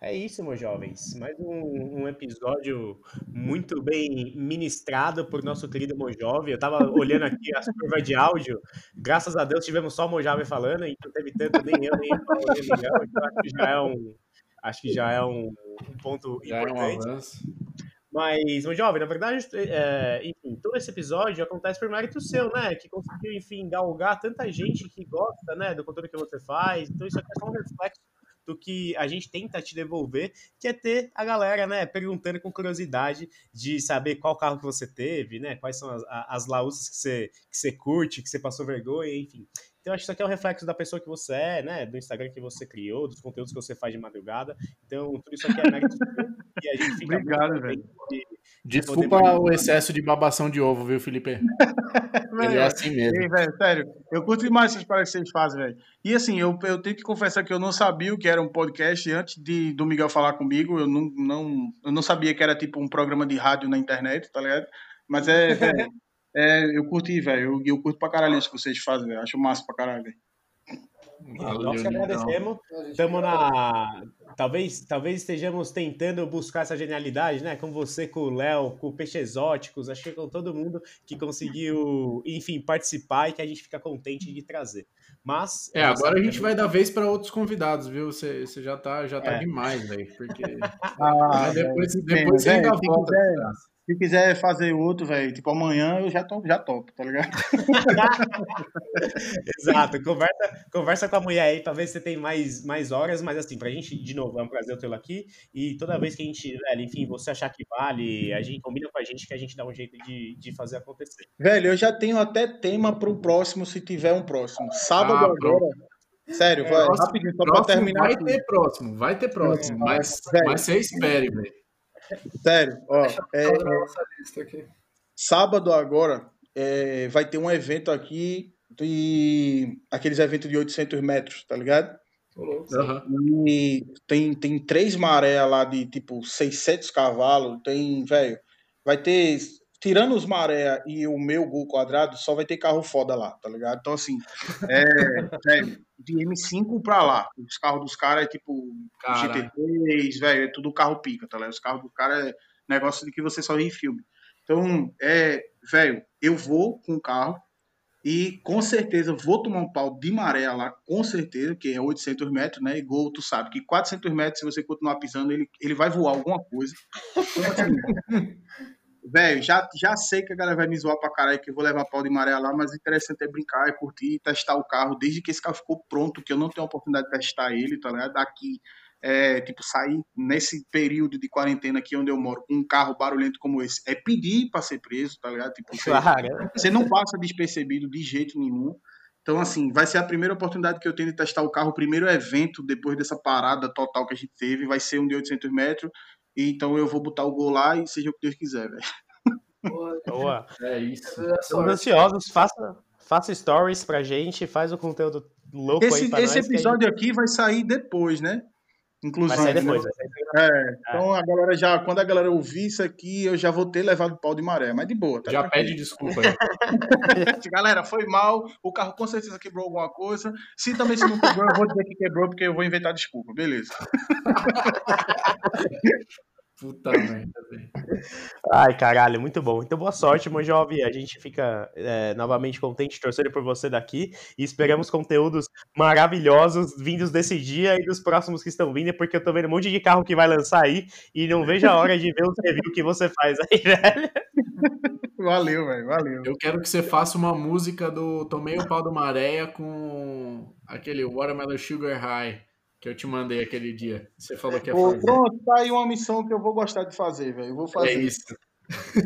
É isso, meus jovens. Mais um, um, episódio muito bem ministrado por nosso querido Mojove. Eu tava olhando aqui as curvas de áudio. Graças a Deus tivemos só o Mojave falando, e não teve tanto nem eu, nem o Miguel. Então acho que já é um, acho que já é um, um ponto já importante. É um. Mas, meu jovem, na verdade, é, enfim, todo esse episódio acontece por mérito seu, né? Que conseguiu, enfim, galgar tanta gente que gosta, né, do conteúdo que você faz. Então, isso aqui é só um reflexo do que a gente tenta te devolver, que é ter a galera, né, perguntando com curiosidade de saber qual carro que você teve, né, quais são as, as laúças que você, que você curte, que você passou vergonha, enfim. Então, acho que isso aqui é um reflexo da pessoa que você é, né? Do Instagram que você criou, dos conteúdos que você faz de madrugada. Então, tudo isso aqui é mérito e a gente fica Obrigado, velho. De, Desculpa o excesso de babação de ovo, viu, Felipe? [laughs] Ele é assim mesmo. Ei, véio, sério, eu curto demais essas paradas que vocês fazem, velho. E assim, eu, eu tenho que confessar que eu não sabia o que era um podcast antes de, do Miguel falar comigo. Eu não, não, eu não sabia que era tipo um programa de rádio na internet, tá ligado? Mas é, [laughs] velho, é, eu curti, velho. Eu, eu curto pra caralho isso que vocês fazem, velho. Acho massa pra caralho, velho. Valeu, Nós que agradecemos. Estamos na. Talvez, talvez estejamos tentando buscar essa genialidade, né? Com você, com o Léo, com o Peixe Exóticos, acho que com todo mundo que conseguiu, enfim, participar e que a gente fica contente de trazer. Mas. É, agora a gente vai dar vez para outros convidados, viu? Você, você já tá, já tá é. demais, velho. Porque. [laughs] ah, depois, depois você ainda volta. Quiser, se quiser fazer outro, velho, tipo amanhã, eu já, tô, já topo, tá ligado? [laughs] Exato. Conversa, conversa com a mulher aí pra ver se você tem mais, mais horas, mas assim, pra gente, de novo, é um prazer tê-lo aqui. E toda vez que a gente, velho, enfim, você achar que vale, a gente combina com a gente que a gente dá um jeito de, de fazer acontecer. Velho, eu já tenho até tema pro próximo, se tiver um próximo. Sábado ah, agora. Sério, é, vai, próximo, rapidinho, só pra terminar. Vai aqui. ter próximo, vai ter próximo, mas, mas você espere, velho. Sério, ó. É, sábado agora é, vai ter um evento aqui de aqueles eventos de 800 metros, tá ligado? Uhum. E tem, tem três maré lá de tipo 600 cavalos. Tem, velho, vai ter tirando os maré e o meu gol quadrado, só vai ter carro foda lá, tá ligado? Então, assim, é, [laughs] é de M5 pra lá. Os carros dos caras é tipo Cara. GT3, velho, é tudo carro pica, tá ligado? Os carros do cara é negócio de que você só vê em filme. Então, é, velho, eu vou com o carro e com certeza vou tomar um pau de maré lá, com certeza, que é 800 metros, né? E gol, tu sabe que 400 metros, se você continuar pisando, ele, ele vai voar alguma coisa. Então, assim, [laughs] velho, já, já sei que a galera vai me zoar pra caralho, que eu vou levar pau de maré lá, mas o interessante é brincar, é curtir, testar o carro, desde que esse carro ficou pronto, que eu não tenho a oportunidade de testar ele, tá ligado? Daqui, é, tipo, sair nesse período de quarentena aqui onde eu moro, com um carro barulhento como esse, é pedir pra ser preso, tá ligado? Tipo, claro. você, você não passa despercebido de jeito nenhum. Então, assim, vai ser a primeira oportunidade que eu tenho de testar o carro, o primeiro evento depois dessa parada total que a gente teve, vai ser um de 800 metros. Então eu vou botar o gol lá e seja o que Deus quiser, velho. Boa. É isso. Estamos ansiosos. Faça, faça stories pra gente, faz o conteúdo louco esse, aí pra Esse nós, episódio gente... aqui vai sair depois, né? Inclusive. Vai sair depois. Né? Vai sair é, então a galera já, quando a galera ouvir isso aqui, eu já vou ter levado pau de maré, mas de boa. Tá já tranquilo. pede desculpa aí. [laughs] galera, foi mal, o carro com certeza quebrou alguma coisa. Se também se não quebrou, eu vou dizer que quebrou, porque eu vou inventar desculpa, beleza. [laughs] Puta merda, velho. Ai, caralho, muito bom. Então, boa sorte, meu jovem. A gente fica é, novamente contente, torcendo por você daqui e esperamos conteúdos maravilhosos vindos desse dia e dos próximos que estão vindo, porque eu tô vendo um monte de carro que vai lançar aí e não vejo a hora de ver os reviews que você faz aí, [laughs] velho. Valeu, velho, valeu. Eu quero que você faça uma música do Tomei o Pau do Maréia com aquele Watermelon Sugar High. Que eu te mandei aquele dia. Você falou que ia fazer. pronto, tá aí uma missão que eu vou gostar de fazer, velho. Vou É fazer. isso.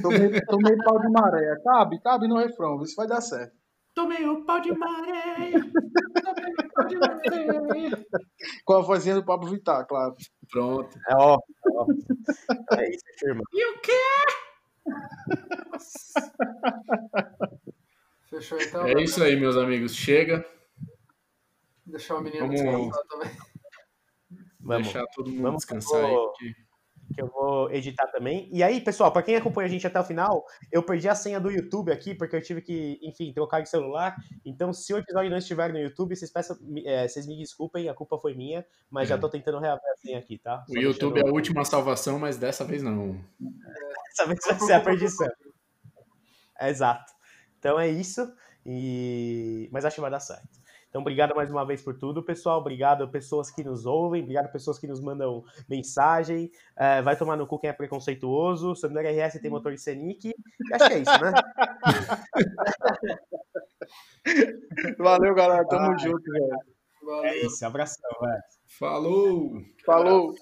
Tomei, tomei pau de maré. Cabe, cabe no refrão. Isso vai dar certo. Tomei o pau de maré. Tomei o pau de maré. Com a vozinha do Pablo Vittar, claro. Pronto. É ó, é ó. É isso, firma. E o quê? Fechou então? É isso aí, meus amigos. Chega. Deixar o menino Vamos- descansar também. Vamos. Deixar todo mundo Vamos, descansar aí. vou- porque- que eu vou editar também. E aí, pessoal, para quem acompanha a gente até o final, eu perdi a senha do YouTube aqui, porque eu tive que, enfim, trocar de celular. Então, se o episódio não estiver no YouTube, vocês, peçam, é, vocês me desculpem, a culpa foi minha, mas É. já tô tentando reaver a senha aqui, tá? O YouTube é a última salvação, mas dessa vez não. [laughs] Dessa vez vai ser a perdição. Exato. Então é isso. E... Mas acho que vai dar certo. Então, obrigado mais uma vez por tudo, pessoal. Obrigado pessoas que nos ouvem, obrigado pessoas que nos mandam mensagem. É, vai tomar no cu quem é preconceituoso. Sandero RS tem motor de Senic. E Acho que é isso, né? [laughs] Valeu, galera. Tamo junto, velho. É isso. Abração, velho. Falou! Falou.